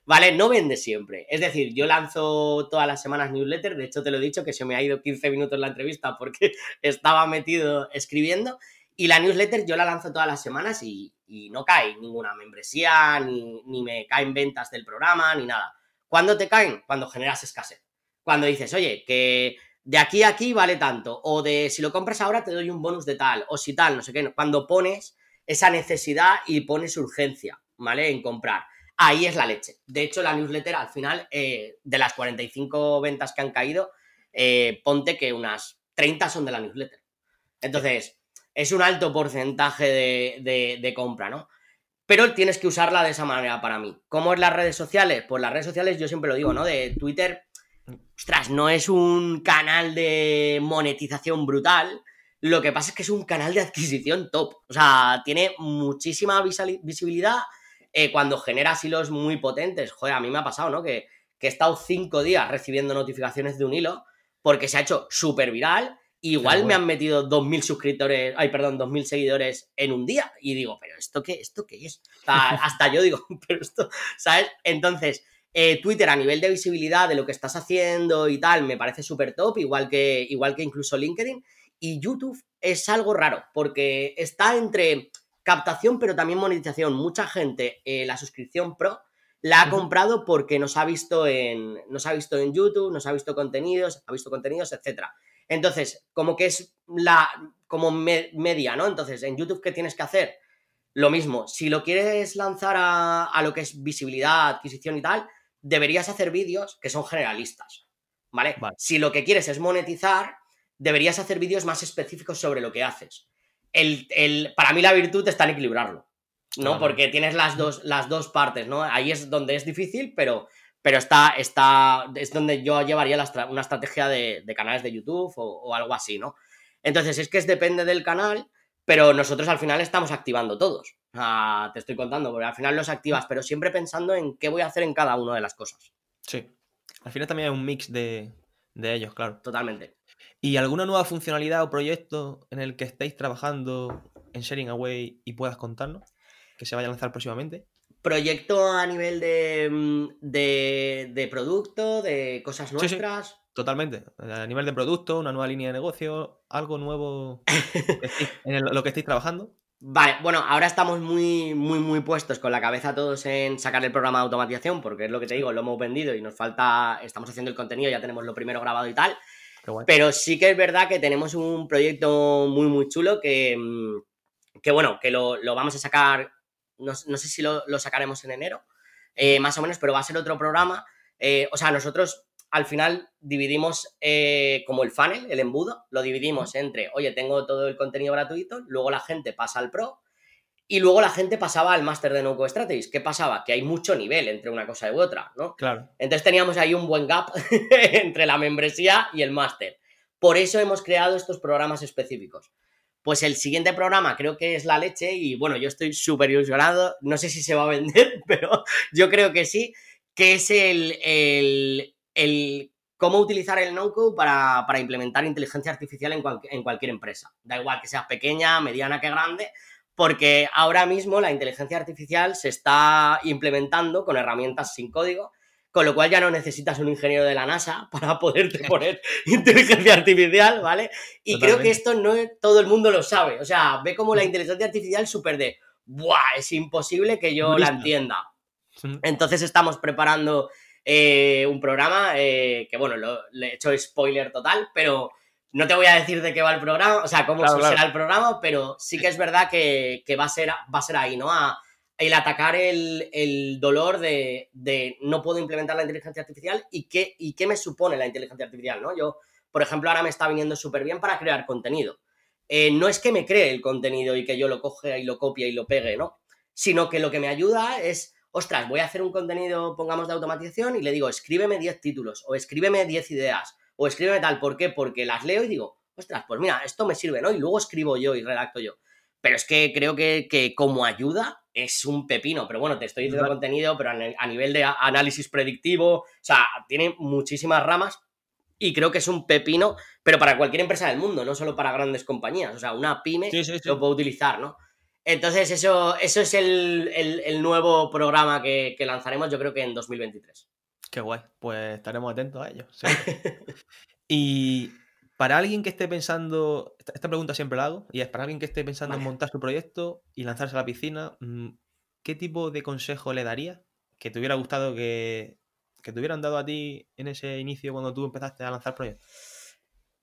¿Vale? No vende siempre. Es decir, yo lanzo todas las semanas newsletter. De hecho, te lo he dicho que se me ha ido 15 minutos la entrevista porque estaba metido escribiendo. Y la newsletter yo la lanzo todas las semanas y, no cae ninguna membresía, ni, me caen ventas del programa, ni nada. ¿Cuándo te caen? Cuando generas escasez. Cuando dices, oye, que de aquí a aquí vale tanto, o de si lo compras ahora te doy un bonus de tal, o si tal, no sé qué. Cuando pones esa necesidad y pones urgencia, ¿vale? En comprar. Ahí es la leche. De hecho, la newsletter al final, eh, de las 45 ventas que han caído, eh, ponte que unas 30 son de la newsletter. Entonces, es un alto porcentaje de, compra, ¿no? Pero tienes que usarla de esa manera para mí. ¿Cómo es las redes sociales? Pues las redes sociales, yo siempre lo digo, ¿no? De Twitter, ostras, no es un canal de monetización brutal. Lo que pasa es que es un canal de adquisición top. O sea, tiene muchísima visibilidad eh, cuando genera hilos muy potentes. Joder, a mí me ha pasado, ¿no? Que, que he estado cinco días recibiendo notificaciones de un hilo porque se ha hecho súper viral Igual me han metido 2.000 suscriptores, ay, perdón, 2.000 seguidores en un día. Y digo, ¿pero esto qué, esto qué es? hasta yo digo, pero esto, ¿sabes? Entonces, eh, Twitter a nivel de visibilidad de lo que estás haciendo y tal, me parece súper top, igual que, igual que incluso LinkedIn. Y YouTube es algo raro, porque está entre captación, pero también monetización. Mucha gente, eh, la suscripción pro, la ha comprado porque nos ha visto en, nos ha visto en YouTube, nos ha visto contenidos, ha visto contenidos, etcétera. Entonces, como que es la, como media, ¿no? Entonces, en YouTube, ¿qué tienes que hacer? Lo mismo, si lo quieres lanzar a, lo que es visibilidad, adquisición y tal, deberías hacer vídeos que son generalistas, ¿vale? Si lo que quieres es monetizar, deberías hacer vídeos más específicos sobre lo que haces. el, para mí la virtud está en equilibrarlo, ¿no? Porque tienes las dos, las dos partes, ¿no? Ahí es donde es difícil, pero, pero está, está, es donde yo llevaría una estrategia de, canales de YouTube o, algo así, ¿no? Entonces, es que es depende del canal, pero nosotros al final estamos activando todos. te estoy contando, porque al final los activas, pero siempre pensando en qué voy a hacer en cada una de las cosas. Sí. Al final también es un mix de, de ellos, claro. Totalmente. ¿Y alguna nueva funcionalidad o proyecto en el que estéis trabajando en Sharing Away y puedas contarnos? Que se vaya a lanzar próximamente. ¿Proyecto a nivel de, mm, de, producto, de cosas nuestras? Totalmente. A nivel de producto, una nueva línea de negocio, algo nuevo en lo que estéis trabajando. Vale, bueno, ahora estamos muy, muy, muy puestos con la cabeza todos en sacar el programa de automatización, porque es lo que te digo, lo hemos vendido y nos falta, estamos haciendo el contenido, ya tenemos lo primero grabado y tal. Pero sí que es verdad que tenemos un proyecto muy, muy chulo que, mm, que bueno, que lo, vamos a sacar, no, sé si lo, sacaremos en enero, eh, más o menos, pero va a ser otro programa. Eh, o sea, nosotros al final dividimos eh, como el funnel, el embudo, lo dividimos entre, oye, tengo todo el contenido gratuito, luego la gente pasa al pro y luego la gente pasaba al máster de No Strategies. ¿Qué pasaba? Que hay mucho nivel entre una cosa y otra, ¿no? Claro. Entonces teníamos ahí un buen gap entre la membresía y el máster. Por eso hemos creado estos programas específicos. Pues el siguiente programa creo que es la leche y bueno, yo estoy súper ilusionado, no sé si se va a vender, pero yo creo que sí, que es el, el, cómo utilizar el no-code para, implementar inteligencia artificial en, en cualquier empresa. Da igual que sea pequeña, mediana que grande, porque ahora mismo la inteligencia artificial se está implementando con herramientas sin código, con lo cual ya no necesitas un ingeniero de la NASA para poderte poner inteligencia artificial, ¿vale? Y creo que esto no todo el mundo lo sabe, o sea, ve como la inteligencia artificial súper de, ¡buah! Es imposible que yo la entienda. Entonces estamos preparando eh, un programa eh, que, bueno, le he hecho spoiler total, pero no te voy a decir de qué va el programa, o sea, cómo será el programa, pero sí que es verdad que, va, a ser, va a ser ahí, ¿no? A, el atacar el, dolor de, no puedo implementar la inteligencia artificial y qué, y qué me supone la inteligencia artificial, ¿no? Yo, por ejemplo, ahora me está viniendo súper bien para crear contenido. Eh, no es que me cree el contenido y que yo lo coge y lo copie y lo pegue, ¿no? Sino que lo que me ayuda es, ostras, voy a hacer un contenido, pongamos, de automatización y le digo, escríbeme 10 títulos o escríbeme 10 ideas o escríbeme tal. ¿Por qué? Porque las leo y digo, ostras, pues mira, esto me sirve, ¿no? Y luego escribo yo y redacto yo. Pero es que creo que, como ayuda es un pepino. Pero bueno, te estoy diciendo contenido, pero a nivel de análisis predictivo, o sea, tiene muchísimas ramas y creo que es un pepino, pero para cualquier empresa del mundo, no solo para grandes compañías. O sea, una pyme lo puede utilizar, ¿no? Entonces, eso, eso es el, nuevo programa que, que, lanzaremos, yo creo que en 2023. Qué guay, pues estaremos atentos a ello. y para alguien que esté pensando, esta pregunta siempre la hago, y es para alguien que esté pensando en montar su proyecto y lanzarse a la piscina, mm, ¿qué tipo de consejo le daría que te hubiera gustado que, te hubieran dado a ti en ese inicio cuando tú empezaste a lanzar proyectos?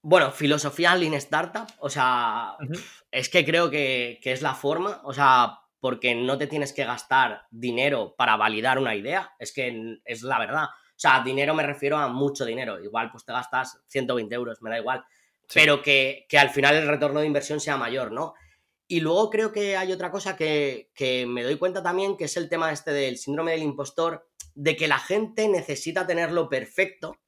Bueno, filosofía Lean Startup, o sea, es que creo que, que, es la forma, o sea, porque no te tienes que gastar dinero para validar una idea, es que es la verdad. O sea, dinero me refiero a mucho dinero, igual pues te gastas 120 euros, me da igual, pero que, al final el retorno de inversión sea mayor, ¿no? Y luego creo que hay otra cosa que, me doy cuenta también, que es el tema este del síndrome del impostor, de que la gente necesita tenerlo perfecto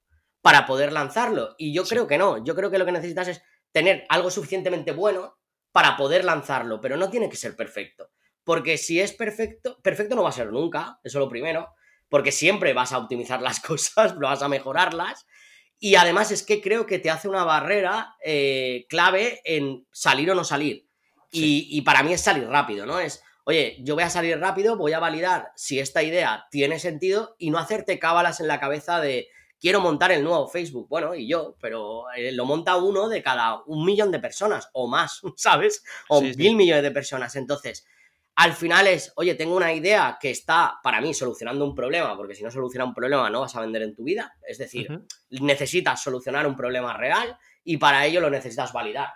para poder lanzarlo. Y yo creo que no, yo creo que lo que necesitas es tener algo suficientemente bueno para poder lanzarlo, pero no tiene que ser perfecto. Porque si es perfecto, perfecto no va a ser nunca, eso es lo primero, porque siempre vas a optimizar las cosas, vas a mejorarlas. Y además es que creo que te hace una barrera eh, clave en salir o no salir. Y, para mí es salir rápido, ¿no? Es, oye, yo voy a salir rápido, voy a validar si esta idea tiene sentido y no hacerte cábalas en la cabeza de quiero montar el nuevo Facebook. Bueno, y yo, pero eh, lo monta uno de cada un millón de personas o más, ¿sabes? O mil millones de personas. Entonces, al final es, oye, tengo una idea que está para mí solucionando un problema, porque si no soluciona un problema no vas a vender en tu vida. Es decir, necesitas solucionar un problema real y para ello lo necesitas validar.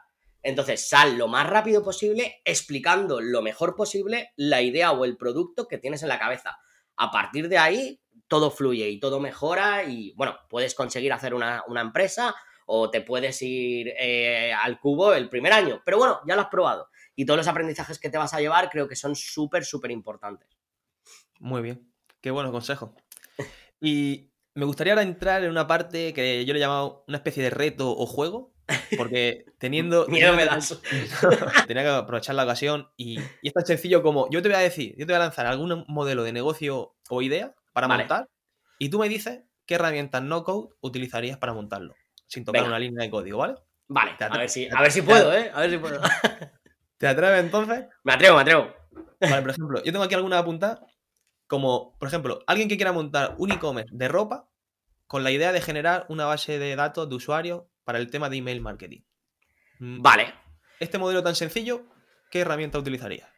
Entonces, sal lo más rápido posible explicando lo mejor posible la idea o el producto que tienes en la cabeza. A partir de ahí, todo fluye y todo mejora y, bueno, puedes conseguir hacer una, empresa o te puedes ir eh, al cubo el primer año. Pero bueno, ya lo has probado y todos los aprendizajes que te vas a llevar creo que son súper, súper importantes. Muy bien, qué buenos consejos. Y me gustaría ahora entrar en una parte que yo le he llamado una especie de reto o juego, porque teniendo... Miedo me das. tenía que aprovechar la ocasión y, y es tan sencillo como, yo te voy a decir, yo te voy a lanzar algún modelo de negocio o idea para Vale. montar y tú me dices qué herramientas no code utilizarías para montarlo, sin tocar Venga. una línea de código, ¿vale? Vale, a ver si, a ver si puedo, ¿eh? A ver si puedo. ¿Te atreves entonces? Me atrevo, me atrevo. Vale, por ejemplo, yo tengo aquí alguna apuntada como, por ejemplo, alguien que quiera montar un e-commerce de ropa con la idea de generar una base de datos de usuarios para el tema de email marketing. Mm, Vale, Este modelo tan sencillo, ¿qué herramienta utilizarías?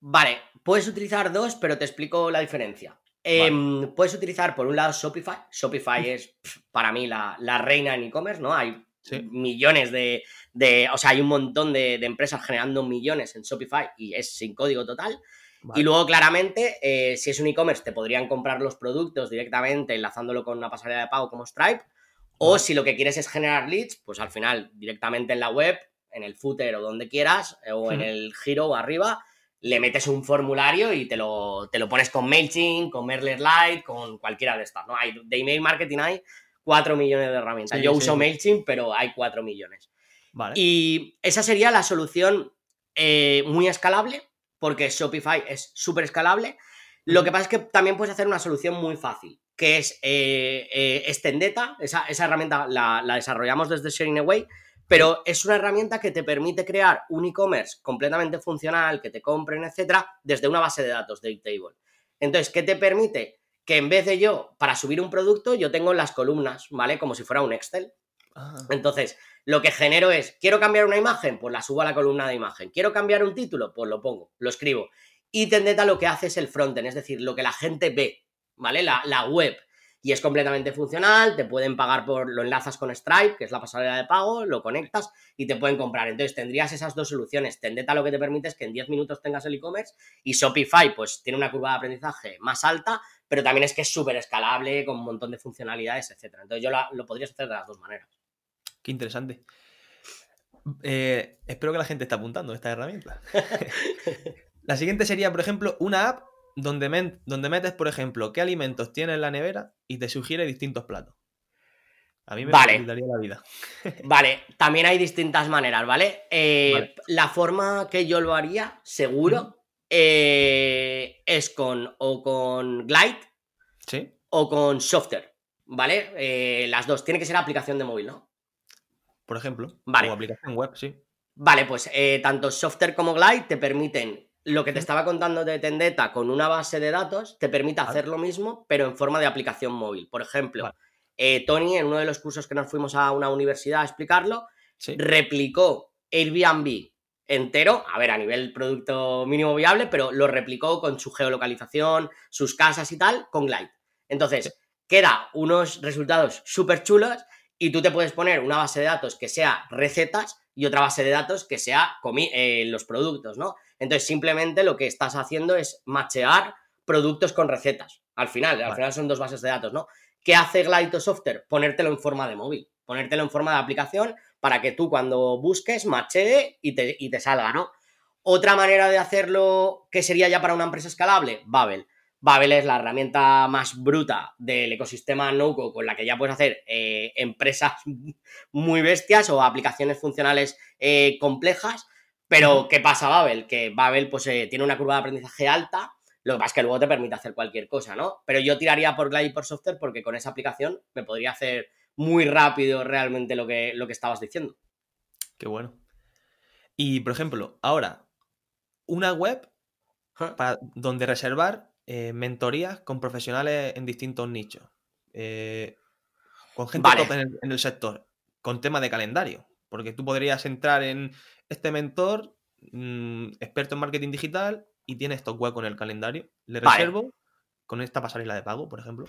vale. Puedes utilizar dos, pero te explico la diferencia. Em, puedes utilizar por un lado Shopify. Shopify es para mí la, la reina en e-commerce, ¿no? Hay Sí. millones de, de- O sea, hay un montón de, de empresas generando millones en Shopify y es sin código total. Vale. Y luego, claramente, eh, si es un e-commerce, te podrían comprar los productos directamente enlazándolo con una pasarela de pago como Stripe. O Vale. si lo que quieres es generar leads, pues al final, directamente en la web, en el footer o donde quieras, eh, o en el giro o arriba, le metes un formulario y te lo, te lo pones con MailChimp, con MailerLite, con cualquiera de estas, ¿no? Hay, de email marketing hay 4 millones de herramientas. Sí, Yo sí, uso sí. MailChimp, pero hay 4 millones. Vale. Y esa sería la solución eh, muy escalable, porque Shopify es súper escalable. Lo que pasa es que también puedes hacer una solución muy fácil, que es eh, eh, Extendeta. Esa, esa herramienta la, la desarrollamos desde Sharing Away, pero es una herramienta que te permite crear un e-commerce completamente funcional, que te compren, etcétera, desde una base de datos de Airtable. Entonces, ¿qué te permite? Que en vez de yo, para subir un producto, yo tengo las columnas, ¿vale? Como si fuera un Excel. Ah, Entonces, lo que genero es, ¿quiero cambiar una imagen? Pues la subo a la columna de imagen. ¿Quiero cambiar un título? Pues lo pongo, lo escribo. Y Tendeta lo que hace es el frontend, es decir, lo que la gente ve, ¿vale? La, la web. Y es completamente funcional, te pueden pagar por, lo enlazas con Stripe, que es la pasarela de pago, lo conectas y te pueden comprar. Entonces tendrías esas dos soluciones. Tendeta lo que te permite es que en 10 minutos tengas el e-commerce y Shopify pues tiene una curva de aprendizaje más alta, pero también es que es súper escalable, con un montón de funcionalidades, etc. Entonces yo la- lo podrías hacer de las dos maneras. qué interesante. Eh, espero que la gente esté apuntando a esta herramienta. la siguiente sería, por ejemplo, una app donde, men- donde metes, por ejemplo, qué alimentos tienes en la nevera y te sugiere distintos platos. A mí me Vale. facilitaría la vida. Vale, también hay distintas maneras, ¿vale? Eh, Vale. La forma que yo lo haría, seguro, eh, es con o con Glide ¿Sí? o con Software, ¿vale? Eh, las dos. Tiene que ser aplicación de móvil, ¿no? Por ejemplo. Vale. O aplicación web, sí. Vale, pues tanto Software como Glide te permiten lo que te estaba contando de Tendeta con una base de datos, te permite hacer lo mismo, pero en forma de aplicación móvil. Por ejemplo, Vale. eh, Tony, en uno de los cursos que nos fuimos a una universidad a explicarlo, Sí. replicó Airbnb entero, a ver, a nivel producto mínimo viable, pero lo replicó con su geolocalización, sus casas y tal, con Glide. Entonces, queda unos resultados súper chulos y tú te puedes poner una base de datos que sea recetas y otra base de datos que sea eh, los productos, ¿no? Entonces, simplemente lo que estás haciendo es machear productos con recetas. Al final, al final son dos bases de datos, ¿no? ¿Qué hace Glide o Software? Ponértelo en forma de móvil, ponértelo en forma de aplicación para que tú cuando busques machee y te, y te salga, ¿no? Otra manera de hacerlo que sería ya para una empresa escalable, Babel. Babel es la herramienta más bruta del ecosistema NoCo con la que ya puedes hacer eh, empresas muy bestias o aplicaciones funcionales eh, complejas. Pero, ¿qué pasa Babel? Que Babel pues, eh, tiene una curva de aprendizaje alta, lo que pasa es que luego te permite hacer cualquier cosa, ¿no? Pero yo tiraría por Glide y por Software porque con esa aplicación me podría hacer muy rápido realmente lo que, lo que estabas diciendo. Qué bueno. Y, por ejemplo, ahora, una web para, donde reservar eh, mentorías con profesionales en distintos nichos. Eh, con gente Vale. top en el, en el sector, con tema de calendario. Porque tú podrías entrar en este mentor, mm, experto en marketing digital, y tiene estos huecos en el calendario. Le Vale. reservo con esta pasarela de pago, por ejemplo.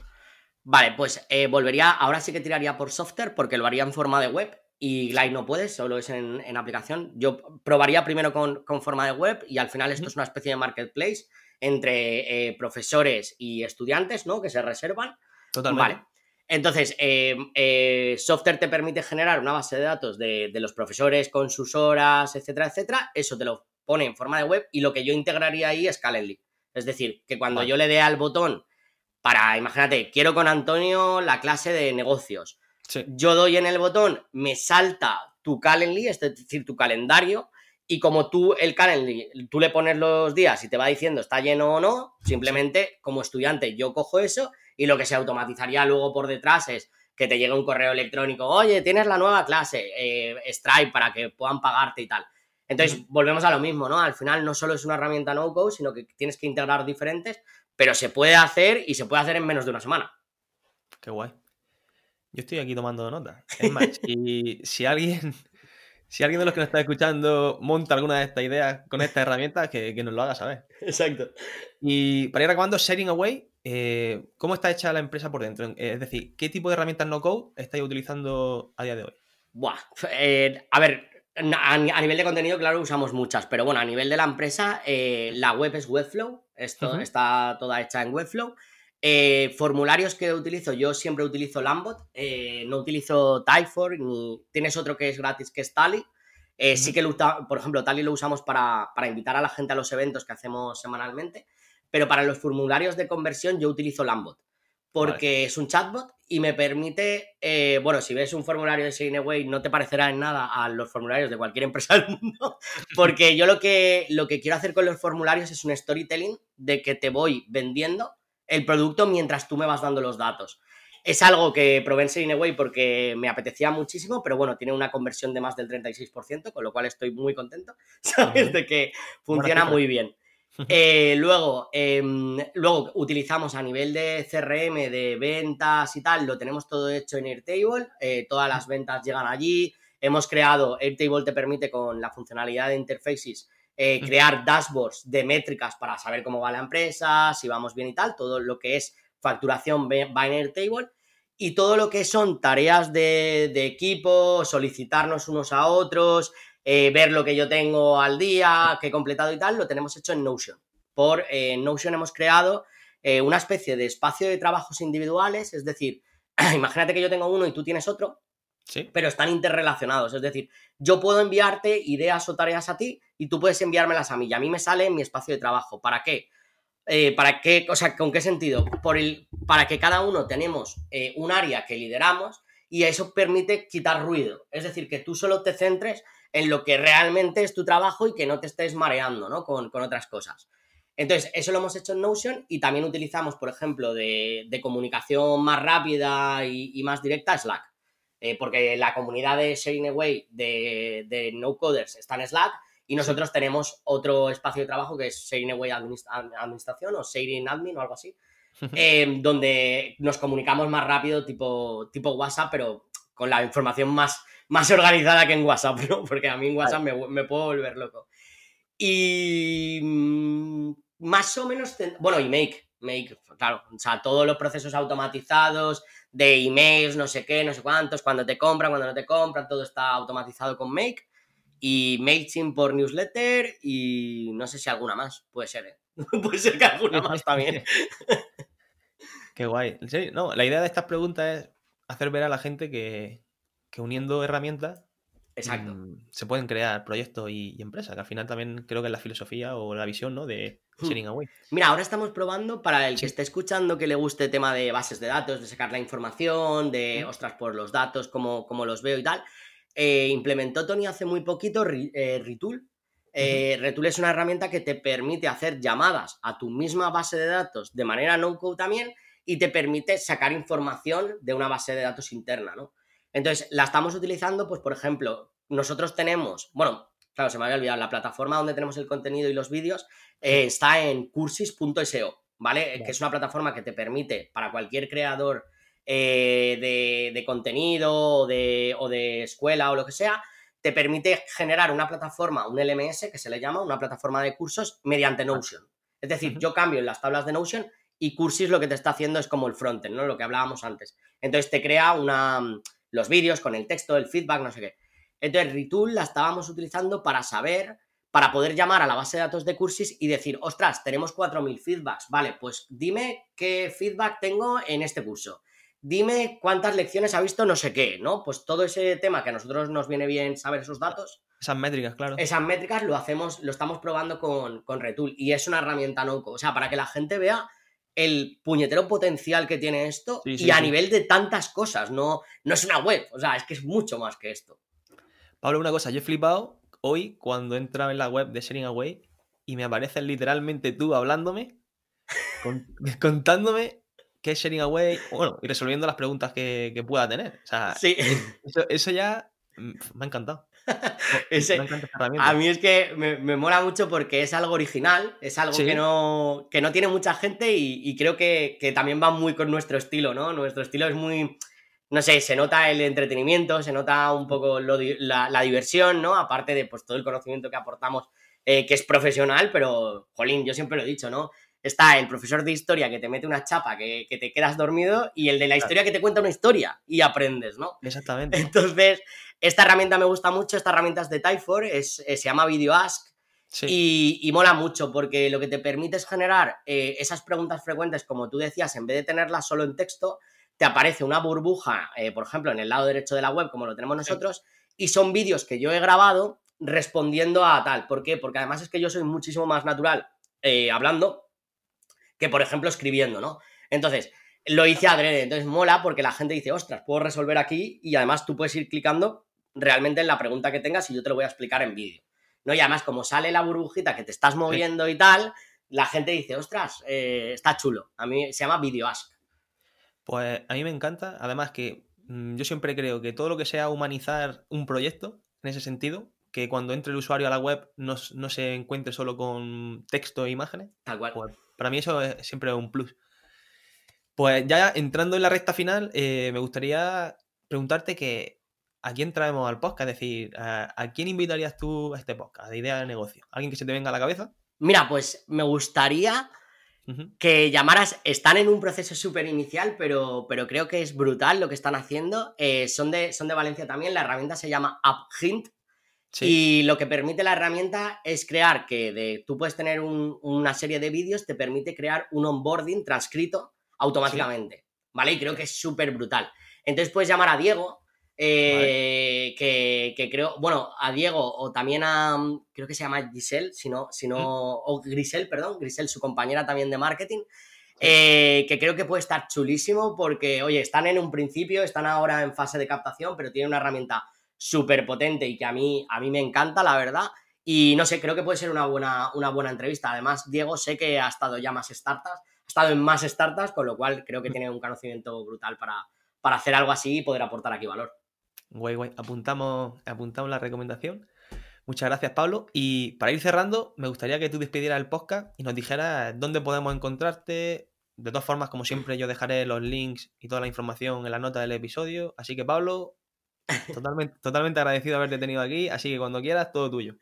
Vale, pues eh, volvería, ahora sí que tiraría por software porque lo haría en forma de web y Glide no puede, solo es en, en aplicación. Yo probaría primero con, con forma de web y al final esto es una especie de marketplace entre eh, profesores y estudiantes, ¿no? Que se reservan. Totalmente. Vale. Entonces, eh, eh, software te permite generar una base de datos de, de los profesores con sus horas, etcétera, etcétera. Eso te lo pone en forma de web y lo que yo integraría ahí es Calendly. Es decir, que cuando yo le dé al botón para, imagínate, quiero con Antonio la clase de negocios. Yo doy en el botón, me salta tu Calendly, es decir, tu calendario, y como tú el Calendly, tú le pones los días y te va diciendo está lleno o no, simplemente como estudiante yo cojo eso y lo que se automatizaría luego por detrás es que te llegue un correo electrónico, oye, tienes la nueva clase, eh, Stripe, para que puedan pagarte y tal. Entonces, volvemos a lo mismo, ¿no? Al final no solo es una herramienta no-code, sino que tienes que integrar diferentes, pero se puede hacer y se puede hacer en menos de una semana. Qué guay. Yo estoy aquí tomando nota. Es más, y si alguien, si alguien de los que nos está escuchando monta alguna de estas ideas con esta herramienta, que, nos lo haga saber. Exacto. Y para ir acabando, Sharing Away, eh, ¿cómo está hecha la empresa por dentro? Es decir, ¿qué tipo de herramientas no code estáis utilizando a día de hoy? Buah, eh, a ver, a, nivel de contenido, claro, usamos muchas, pero bueno, a nivel de la empresa, eh, la web es Webflow, esto está toda hecha en Webflow. Eh, formularios que utilizo, yo siempre utilizo Lambot, eh, no utilizo Typeform, ni tienes otro que es gratis que es Tally. Eh, sí que, lo, por ejemplo, Tally lo usamos para, invitar a la gente a los eventos que hacemos semanalmente, pero para los formularios de conversión yo utilizo Lambot, porque es un chatbot y me permite, bueno, si ves un formulario de Signeway no te parecerá en nada a los formularios de cualquier empresa del mundo, porque yo lo que, lo que quiero hacer con los formularios es un storytelling de que te voy vendiendo el producto mientras tú me vas dando los datos. Es algo que probé en Serineway porque me apetecía muchísimo, pero bueno, tiene una conversión de más del 36%, con lo cual estoy muy contento, ¿sabes? De que funciona muy bien. Eh, luego, em, luego utilizamos a nivel de CRM, de ventas y tal, lo tenemos todo hecho en Airtable, eh, todas las ventas llegan allí, hemos creado, Airtable te permite con la funcionalidad de interfaces eh, crear dashboards de métricas para saber cómo va la empresa, si vamos bien y tal, todo lo que es facturación Binary Table y todo lo que son tareas de, equipo, solicitarnos unos a otros, eh, ver lo que yo tengo al día, que he completado y tal, lo tenemos hecho en Notion. Por eh, Notion hemos creado una especie de espacio de trabajos individuales, es decir, imagínate que yo tengo uno y tú tienes otro, pero están interrelacionados. Es decir, yo puedo enviarte ideas o tareas a ti y tú puedes enviármelas a mí. Y a mí me sale en mi espacio de trabajo. ¿Para qué? Eh, ¿Para qué? O sea, ¿con qué sentido? Por el, para que cada uno tenemos eh, un área que lideramos y eso permite quitar ruido. Es decir, que tú solo te centres en lo que realmente es tu trabajo y que no te estés mareando ¿no? con, otras cosas. Entonces, eso lo hemos hecho en Notion y también utilizamos, por ejemplo, de, comunicación más rápida y más directa Slack. Eh, porque la comunidad de Sharing Away de, de No Coders está en Slack y nosotros tenemos otro espacio de trabajo que es Sharing Away Administración o Sharing Admin o algo así, em, donde nos comunicamos más rápido, tipo, tipo WhatsApp, pero con la información más, más organizada que en WhatsApp, ¿no? Porque a mí en WhatsApp me, puedo volver loco. Y mm, más o menos, bueno, y Make, Make, claro, o sea, todos los procesos automatizados, de emails, no sé qué, no sé cuántos, cuando te compran, cuando no te compran, todo está automatizado con Make. Y MailChimp por newsletter y no sé si alguna más, puede ser, ¿eh? puede ser que alguna más también. Qué guay. No, la idea de estas preguntas es hacer ver a la gente que, que uniendo herramientas Exacto. Mm, se pueden crear proyectos y, empresas, que al final también creo que es la filosofía o la visión ¿no? de hmm. Sharing Away. Mira, ahora estamos probando para el que esté escuchando que le guste el tema de bases de datos, de sacar la información, de, hmm. ostras, por los datos, cómo, los veo y tal. Eh, implementó Tony hace muy poquito eh, Retool. Eh, Retool es una herramienta que te permite hacer llamadas a tu misma base de datos de manera no-code también y te permite sacar información de una base de datos interna, ¿no? Entonces, la estamos utilizando, pues, por ejemplo, nosotros tenemos, bueno, claro, se me había olvidado, la plataforma donde tenemos el contenido y los vídeos eh, está en cursis.seo, ¿vale? Que es una plataforma que te permite para cualquier creador eh, de, contenido de, o de escuela o lo que sea, te permite generar una plataforma, un LMS que se le llama, una plataforma de cursos mediante Notion. Es decir, yo cambio en las tablas de Notion y Cursis lo que te está haciendo es como el frontend, ¿no? Lo que hablábamos antes. Entonces te crea una, los vídeos, con el texto, el feedback, no sé qué. Entonces, Retool la estábamos utilizando para saber, para poder llamar a la base de datos de Cursis y decir, ostras, tenemos 4.000 feedbacks, vale, pues dime qué feedback tengo en este curso. dime cuántas lecciones ha visto no sé qué, ¿no? Pues todo ese tema que a nosotros nos viene bien saber esos datos. Esas métricas, claro. Esas métricas lo hacemos, lo estamos probando con, con Retool y es una herramienta no O sea, para que la gente vea el puñetero potencial que tiene esto y a nivel de tantas cosas, no, no es una web, o sea, es que es mucho más que esto. Pablo, una cosa, yo he flipado hoy cuando entraba en la web de Sharing Away y me apareces literalmente tú hablándome, contándome qué es Sharing Away, bueno, y resolviendo las preguntas que, pueda tener. O sea, sí. eso, ya mm, me ha encantado. a mí es que me, mola mucho porque es algo original, es algo que, no, que no tiene mucha gente y, creo que, también va muy con nuestro estilo, ¿no? Nuestro estilo es muy, no sé, se nota el entretenimiento, se nota un poco la, diversión, ¿no? Aparte de pues, todo el conocimiento que aportamos, eh, que es profesional, pero, jolín, yo siempre lo he dicho, ¿no? Está el profesor de historia que te mete una chapa que, te quedas dormido y el de la historia que te cuenta una historia y aprendes, ¿no? Exactamente. Entonces, esta herramienta me gusta mucho, esta herramienta es de Typefor, es, eh, se llama VideoAsk y, mola mucho porque lo que te permite es generar eh, esas preguntas frecuentes, como tú decías, en vez de tenerlas solo en texto, te aparece una burbuja, eh, por ejemplo, en el lado derecho de la web, como lo tenemos nosotros, y son vídeos que yo he grabado respondiendo a tal. ¿Por qué? Porque además es que yo soy muchísimo más natural hablando que, por ejemplo, escribiendo, ¿no? Entonces, lo hice adrede, entonces mola porque la gente dice, ostras, puedo resolver aquí y además tú puedes ir clicando realmente en la pregunta que tengas y yo te lo voy a explicar en vídeo. ¿no? Y además, como sale la burbujita que te estás moviendo y tal, la gente dice, ostras, eh, está chulo. A mí se llama Video Ask. Pues a mí me encanta. Además que mm, yo siempre creo que todo lo que sea humanizar un proyecto, en ese sentido, que cuando entre el usuario a la web no, se encuentre solo con texto e imágenes. Tal cual. Pues para mí eso es siempre un plus. Pues ya entrando en la recta final, eh, me gustaría preguntarte que ¿a quién traemos al podcast? Es decir, ¿a, quién invitarías tú a este podcast de idea de negocio? ¿Alguien que se te venga a la cabeza? Mira, pues me gustaría que llamaras, están en un proceso súper inicial, pero, pero creo que es brutal lo que están haciendo. Eh, son, de, son de Valencia también, la herramienta se llama Y lo que permite la herramienta es crear que de, tú puedes tener una serie de vídeos, te permite crear un onboarding transcrito automáticamente, ¿vale? Y creo que es súper brutal. Entonces puedes llamar a Diego, eh, que, creo, bueno, a Diego o también a, creo que se llama Giselle, si no, si no o Grisel, perdón, Grisel, su compañera también de marketing, eh, que creo que puede estar chulísimo porque, oye, están en un principio, están ahora en fase de captación, pero tienen una herramienta súper potente y que a mí, a mí me encanta, la verdad. Y no sé, creo que puede ser una buena, una buena entrevista. Además, Diego sé que ha estado ya más startups ha estado en más startups, con lo cual creo que tiene un conocimiento brutal para, para hacer algo así y poder aportar aquí valor. Guay, guay. Apuntamos, apuntamos la recomendación. Muchas gracias, Pablo. Y para ir cerrando, me gustaría que tú despidieras el podcast y nos dijeras dónde podemos encontrarte. De todas formas, como siempre, yo dejaré los links y toda la información en la nota del episodio. Así que, Pablo, totalmente, totalmente agradecido de haberte tenido aquí. Así que cuando quieras, todo tuyo.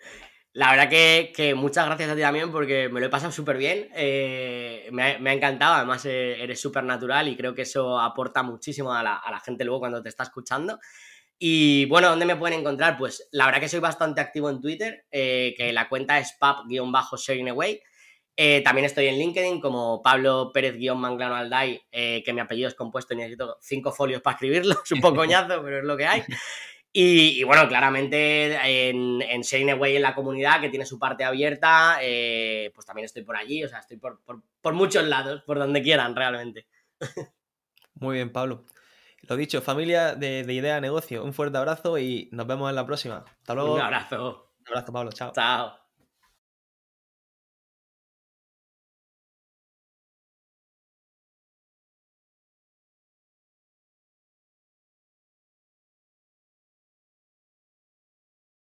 La verdad que, muchas gracias a ti también porque me lo he pasado súper bien. Eh, me, ha, encantado, además eh, eres súper natural y creo que eso aporta muchísimo a la, gente luego cuando te está escuchando. Y bueno, ¿dónde me pueden encontrar? Pues la verdad que soy bastante activo en Twitter, eh, que la cuenta es pap-sharing away. también estoy en LinkedIn como Pablo Pérez-Manglano Alday, que mi apellido es compuesto y necesito cinco folios para escribirlo. Es un poco coñazo, pero es lo que hay. Y, bueno, claramente en, en Sharing Away en la comunidad, que tiene su parte abierta, eh, pues también estoy por allí, o sea, estoy por, muchos lados, por donde quieran realmente. Muy bien, Pablo. Lo dicho, familia de, de Idea Negocio, un fuerte abrazo y nos vemos en la próxima. Hasta luego. Un abrazo. Un abrazo, Pablo. Chao. Chao.